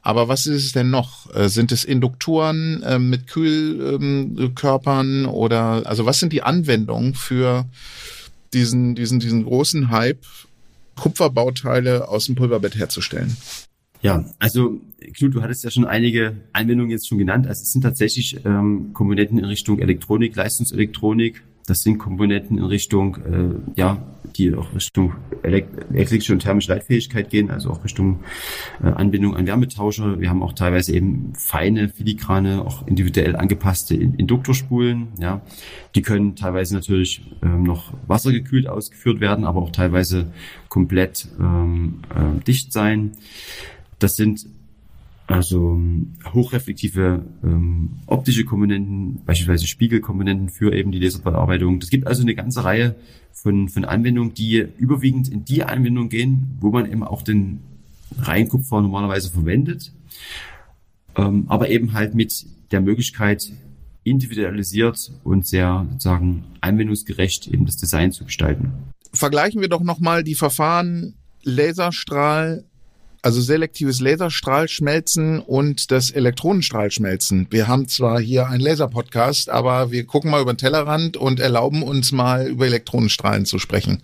Aber was ist es denn noch? Äh, sind es Induktoren äh, mit Kühlkörpern ähm, oder also was sind die Anwendungen für diesen, diesen, diesen großen Hype, Kupferbauteile aus dem Pulverbett herzustellen. Ja, also Knut, du hattest ja schon einige Anwendungen jetzt schon genannt. Also es sind tatsächlich ähm, Komponenten in Richtung Elektronik, Leistungselektronik, das sind Komponenten in Richtung, äh, ja, die auch Richtung elektrische und thermische Leitfähigkeit gehen, also auch Richtung äh, Anbindung an Wärmetauscher. Wir haben auch teilweise eben feine, filigrane, auch individuell angepasste Induktorspulen. Ja, die können teilweise natürlich ähm, noch wassergekühlt ausgeführt werden, aber auch teilweise komplett ähm, äh, dicht sein. Das sind also ähm, hochreflektive ähm, optische Komponenten, beispielsweise Spiegelkomponenten für eben die Laserbearbeitung. Das gibt also eine ganze Reihe von, von Anwendungen, die überwiegend in die Anwendung gehen, wo man eben auch den Reinkupfer normalerweise verwendet, ähm, aber eben halt mit der Möglichkeit, individualisiert und sehr sozusagen anwendungsgerecht eben das Design zu gestalten. Vergleichen wir doch nochmal die Verfahren Laserstrahl, also selektives Laserstrahlschmelzen und das Elektronenstrahlschmelzen. Wir haben zwar hier einen Laser-Podcast, aber wir gucken mal über den Tellerrand und erlauben uns mal über Elektronenstrahlen zu sprechen.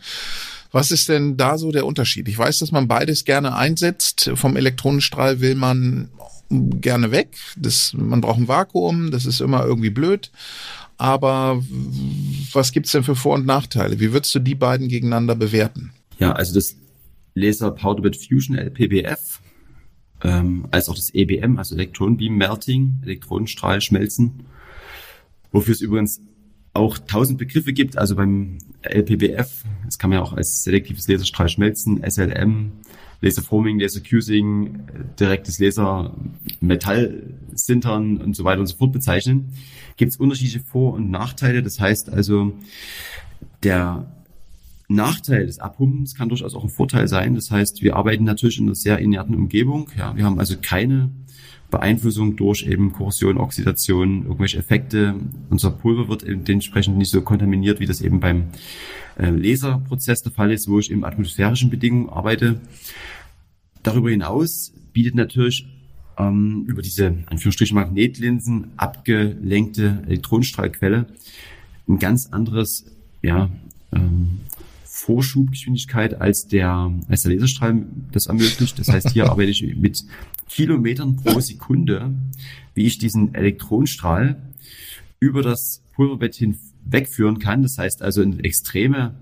Was ist denn da so der Unterschied? Ich weiß, dass man beides gerne einsetzt. Vom Elektronenstrahl will man gerne weg. Das, man braucht ein Vakuum, das ist immer irgendwie blöd. Aber was gibt's denn für Vor- und Nachteile? Wie würdest du die beiden gegeneinander bewerten? Ja, also das Laser Powder Bed Fusion LPBF, ähm, als auch das EBM, also Electron Beam Melting, Elektronenstrahl schmelzen, wofür es übrigens auch tausend Begriffe gibt, also beim LPBF, das kann man ja auch als selektives Laserstrahl schmelzen, SLM, Laserforming, Lasercusing, direktes Laser Metallsintern und so weiter und so fort bezeichnen, gibt es unterschiedliche Vor- und Nachteile. Das heißt also, der Nachteil des Abpumpens kann durchaus auch ein Vorteil sein. Das heißt, wir arbeiten natürlich in einer sehr inerten Umgebung. Ja, wir haben also keine Beeinflussung durch eben Korrosion, Oxidation, irgendwelche Effekte. Unser Pulver wird dementsprechend nicht so kontaminiert, wie das eben beim äh, Laserprozess der Fall ist, wo ich in atmosphärischen Bedingungen arbeite. Darüber hinaus bietet natürlich ähm, über diese Anführungsstrichen Magnetlinsen abgelenkte Elektronenstrahlquelle ein ganz anderes ja, ähm, Vorschubgeschwindigkeit als der, als der Laserstrahl das ermöglicht. Das heißt, hier arbeite ich mit Kilometern pro Sekunde, wie ich diesen Elektronenstrahl über das Pulverbett hinwegführen kann. Das heißt also eine extreme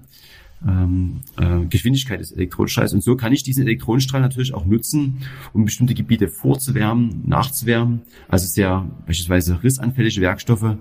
ähm, äh, Geschwindigkeit des Elektronenstrahls. Und so kann ich diesen Elektronenstrahl natürlich auch nutzen, um bestimmte Gebiete vorzuwärmen, nachzuwärmen. Also sehr beispielsweise rissanfällige Werkstoffe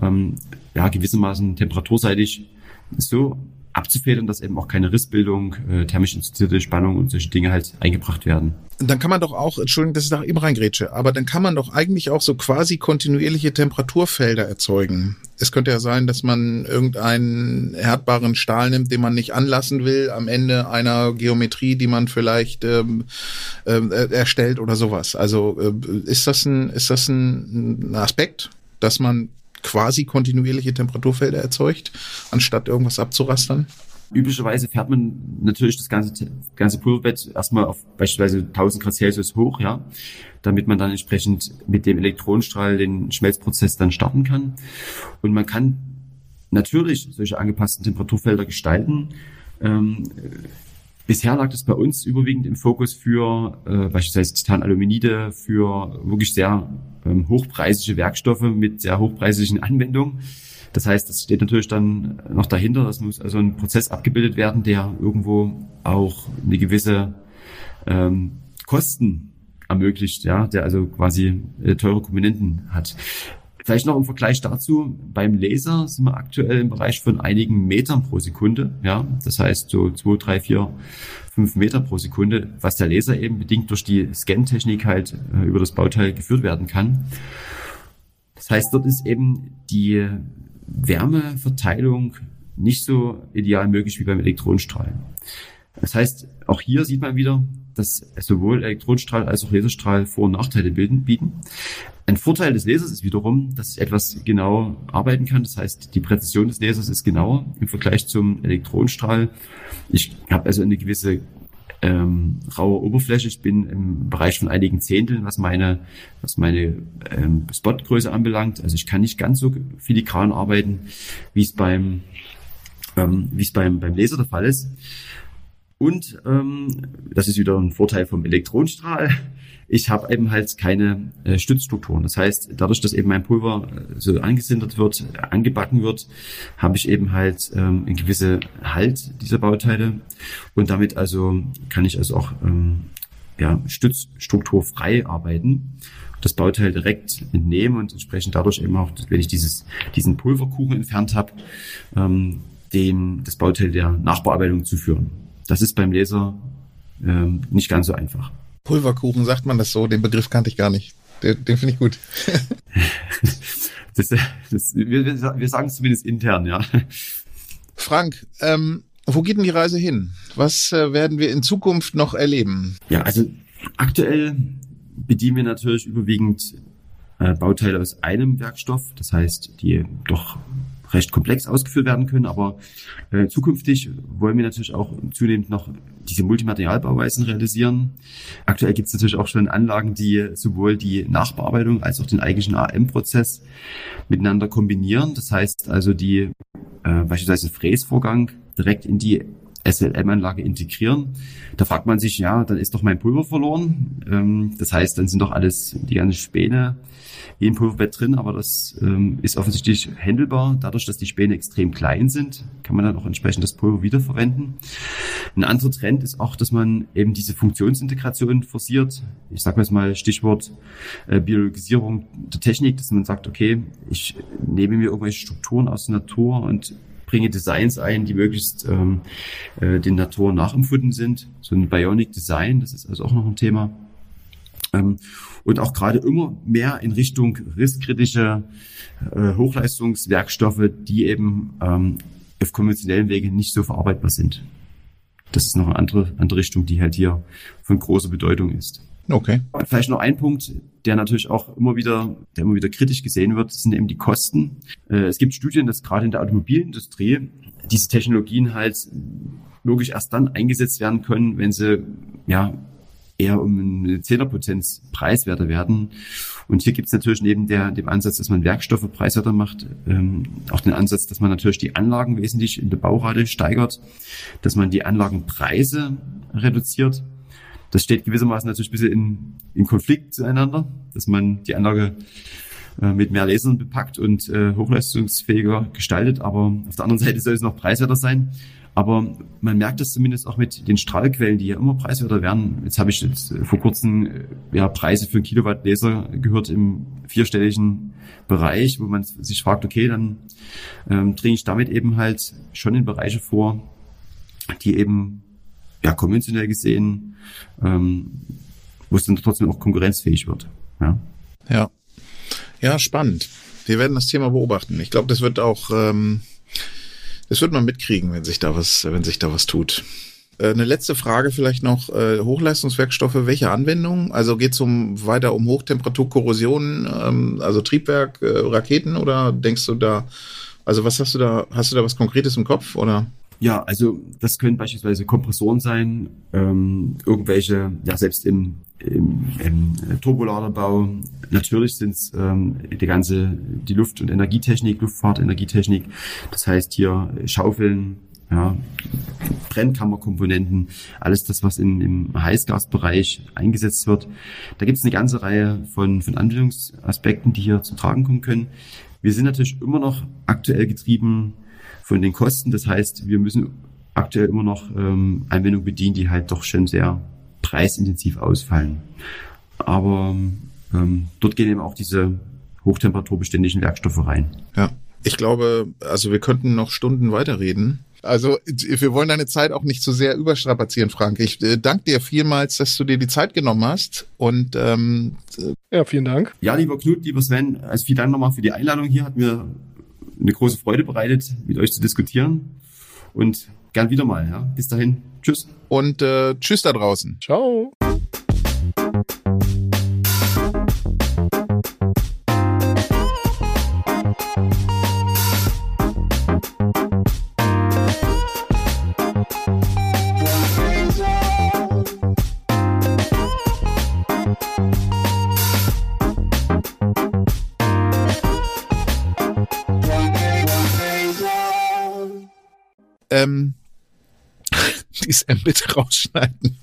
ähm, ja gewissermaßen temperaturseitig so abzufedern, dass eben auch keine Rissbildung, äh, thermisch induzierte Spannung und solche Dinge halt eingebracht werden. Dann kann man doch auch, Entschuldigung, dass ich nach eben reingrätsche, aber dann kann man doch eigentlich auch so quasi kontinuierliche Temperaturfelder erzeugen. es könnte ja sein, dass man irgendeinen härtbaren Stahl nimmt, den man nicht anlassen will, am Ende einer Geometrie, die man vielleicht ähm, äh, erstellt oder sowas. Also äh, ist das ein, ist das ein Aspekt, dass man quasi kontinuierliche Temperaturfelder erzeugt, anstatt irgendwas abzurastern? Üblicherweise fährt man natürlich das ganze, ganze Pulverbett erstmal auf beispielsweise 1000 Grad Celsius hoch, ja, damit man dann entsprechend mit dem Elektronenstrahl den Schmelzprozess dann starten kann. Und man kann natürlich solche angepassten Temperaturfelder gestalten. Ähm, bisher lag das bei uns überwiegend im Fokus für äh, beispielsweise Titanaluminide, für wirklich sehr ähm, hochpreisige Werkstoffe mit sehr hochpreisigen Anwendungen. Das heißt, es steht natürlich dann noch dahinter, das muss also ein Prozess abgebildet werden, der irgendwo auch eine gewisse ähm, Kosten ermöglicht, ja, der also quasi äh, teure Komponenten hat. Vielleicht noch im Vergleich dazu, beim Laser sind wir aktuell im Bereich von einigen Metern pro Sekunde, ja, das heißt so zwei, drei, vier, fünf Meter pro Sekunde, was der Laser eben bedingt durch die Scan-Technik halt äh, über das Bauteil geführt werden kann. Das heißt, dort ist eben die Wärmeverteilung nicht so ideal möglich wie beim Elektronenstrahl. Das heißt, auch hier sieht man wieder, dass sowohl Elektronenstrahl als auch Laserstrahl Vor- und Nachteile bilden, bieten. Ein Vorteil des Lasers ist wiederum, dass es etwas genau arbeiten kann. Das heißt, die Präzision des Lasers ist genauer im Vergleich zum Elektronenstrahl. Ich habe also eine gewisse ähm, raue Oberfläche. Ich bin im Bereich von einigen Zehnteln, was meine, was meine ähm, Spotgröße anbelangt. Also ich kann nicht ganz so filigran arbeiten, wie es beim, ähm, wie es beim, beim Laser der Fall ist. Und ähm, das ist wieder ein Vorteil vom Elektronenstrahl ich habe eben halt keine äh, Stützstrukturen. Das heißt, dadurch, dass eben mein Pulver äh, so angesindert wird, angebacken wird, habe ich eben halt ähm, einen gewisse Halt dieser Bauteile und damit also kann ich also auch ähm, ja, stützstrukturfrei arbeiten das Bauteil direkt entnehmen und entsprechend dadurch eben auch, wenn ich dieses, diesen Pulverkuchen entfernt habe, ähm, den, das Bauteil der Nachbearbeitung zu führen. Das ist beim Laser ähm, nicht ganz so einfach. Pulverkuchen, sagt man das so? Den Begriff kannte ich gar nicht. Den, den finde ich gut. das, das, wir, wir sagen es zumindest intern, ja. Frank, ähm, wo geht denn die Reise hin? Was äh, werden wir in Zukunft noch erleben? Ja, also aktuell bedienen wir natürlich überwiegend äh, Bauteile aus einem Werkstoff, das heißt, die doch recht komplex ausgeführt werden können. Aber äh, zukünftig wollen wir natürlich auch zunehmend noch diese Multimaterialbauweisen realisieren. Aktuell gibt es natürlich auch schon Anlagen, die sowohl die Nachbearbeitung als auch den eigentlichen AM-Prozess miteinander kombinieren. Das heißt also die äh, beispielsweise Fräsvorgang direkt in die SLM-Anlage integrieren. Da fragt man sich, ja, dann ist doch mein Pulver verloren. Ähm, das heißt, dann sind doch alles die ganzen Späne im Pulverbett drin, aber das ähm, ist offensichtlich händelbar. Dadurch, dass die Späne extrem klein sind, kann man dann auch entsprechend das Pulver wiederverwenden. Ein anderer Trend ist auch, dass man eben diese Funktionsintegration forciert. Ich sage mal Stichwort äh, Biologisierung der Technik, dass man sagt, okay, ich nehme mir irgendwelche Strukturen aus der Natur und bringe Designs ein, die möglichst ähm, äh, den Natur nachempfunden sind. So ein Bionic Design, das ist also auch noch ein Thema. Ähm, und auch gerade immer mehr in Richtung risskritische äh, Hochleistungswerkstoffe, die eben ähm, auf konventionellen Wege nicht so verarbeitbar sind. Das ist noch eine andere, andere Richtung, die halt hier von großer Bedeutung ist. Okay. Vielleicht noch ein Punkt, der natürlich auch immer wieder, der immer wieder kritisch gesehen wird, sind eben die Kosten. Äh, es gibt Studien, dass gerade in der Automobilindustrie diese Technologien halt wirklich erst dann eingesetzt werden können, wenn sie ja eher um eine Zehnerpotenz preiswerter werden. Und hier gibt es natürlich neben der, dem Ansatz, dass man Werkstoffe preiswerter macht, ähm, auch den Ansatz, dass man natürlich die Anlagen wesentlich in der Baurate steigert, dass man die Anlagenpreise reduziert. Das steht gewissermaßen natürlich ein bisschen in, in Konflikt zueinander, dass man die Anlage äh, mit mehr Lasern bepackt und äh, hochleistungsfähiger gestaltet, aber auf der anderen Seite soll es noch preiswerter sein. Aber man merkt es zumindest auch mit den Strahlquellen, die ja immer preiswerter werden. Jetzt habe ich jetzt vor kurzem äh, ja, Preise für einen Kilowatt Laser gehört im vierstelligen Bereich, wo man sich fragt, okay, dann ähm, dringe ich damit eben halt schon in Bereiche vor, die eben ja konventionell gesehen, ähm, wo es dann trotzdem auch konkurrenzfähig wird. Ja. Ja, ja spannend. wir werden das Thema beobachten. Ich glaube, das wird auch, ähm, das wird man mitkriegen, wenn sich da was, wenn sich da was tut. Äh, eine letzte Frage vielleicht noch. Äh, Hochleistungswerkstoffe, welche Anwendung? Also geht es um weiter um Hochtemperaturkorrosion, ähm, also Triebwerk, äh, Raketen oder denkst du da, also was hast du da, hast du da was Konkretes im Kopf oder? Ja, also das können beispielsweise Kompressoren sein, ähm, irgendwelche, ja selbst im, im, im Turboladerbau. Natürlich sind es ähm, die ganze, die Luft- und Energietechnik, Luftfahrt, Energietechnik. Das heißt hier Schaufeln, ja, Brennkammerkomponenten, alles das, was in, im Heißgasbereich eingesetzt wird. Da gibt es eine ganze Reihe von, von Anwendungsaspekten, die hier zum Tragen kommen können. Wir sind natürlich immer noch aktuell getrieben von den Kosten. Das heißt, wir müssen aktuell immer noch ähm, Anwendungen bedienen, die halt doch schon sehr preisintensiv ausfallen. Aber ähm, dort gehen eben auch diese hochtemperaturbeständigen Werkstoffe rein. Ja, ich glaube, also wir könnten noch Stunden weiterreden. Also wir wollen deine Zeit auch nicht zu so sehr überstrapazieren, Frank. Ich äh, danke dir vielmals, dass du dir die Zeit genommen hast. Und ähm, ja, vielen Dank. Ja, lieber Knut, lieber Sven, also vielen Dank nochmal für die Einladung hier. Hat mir eine große Freude bereitet, mit euch zu diskutieren. Und gern wieder mal. Ja. Bis dahin. Tschüss. Und äh, tschüss da draußen. Ciao. Ähm, dies M bitte rausschneiden.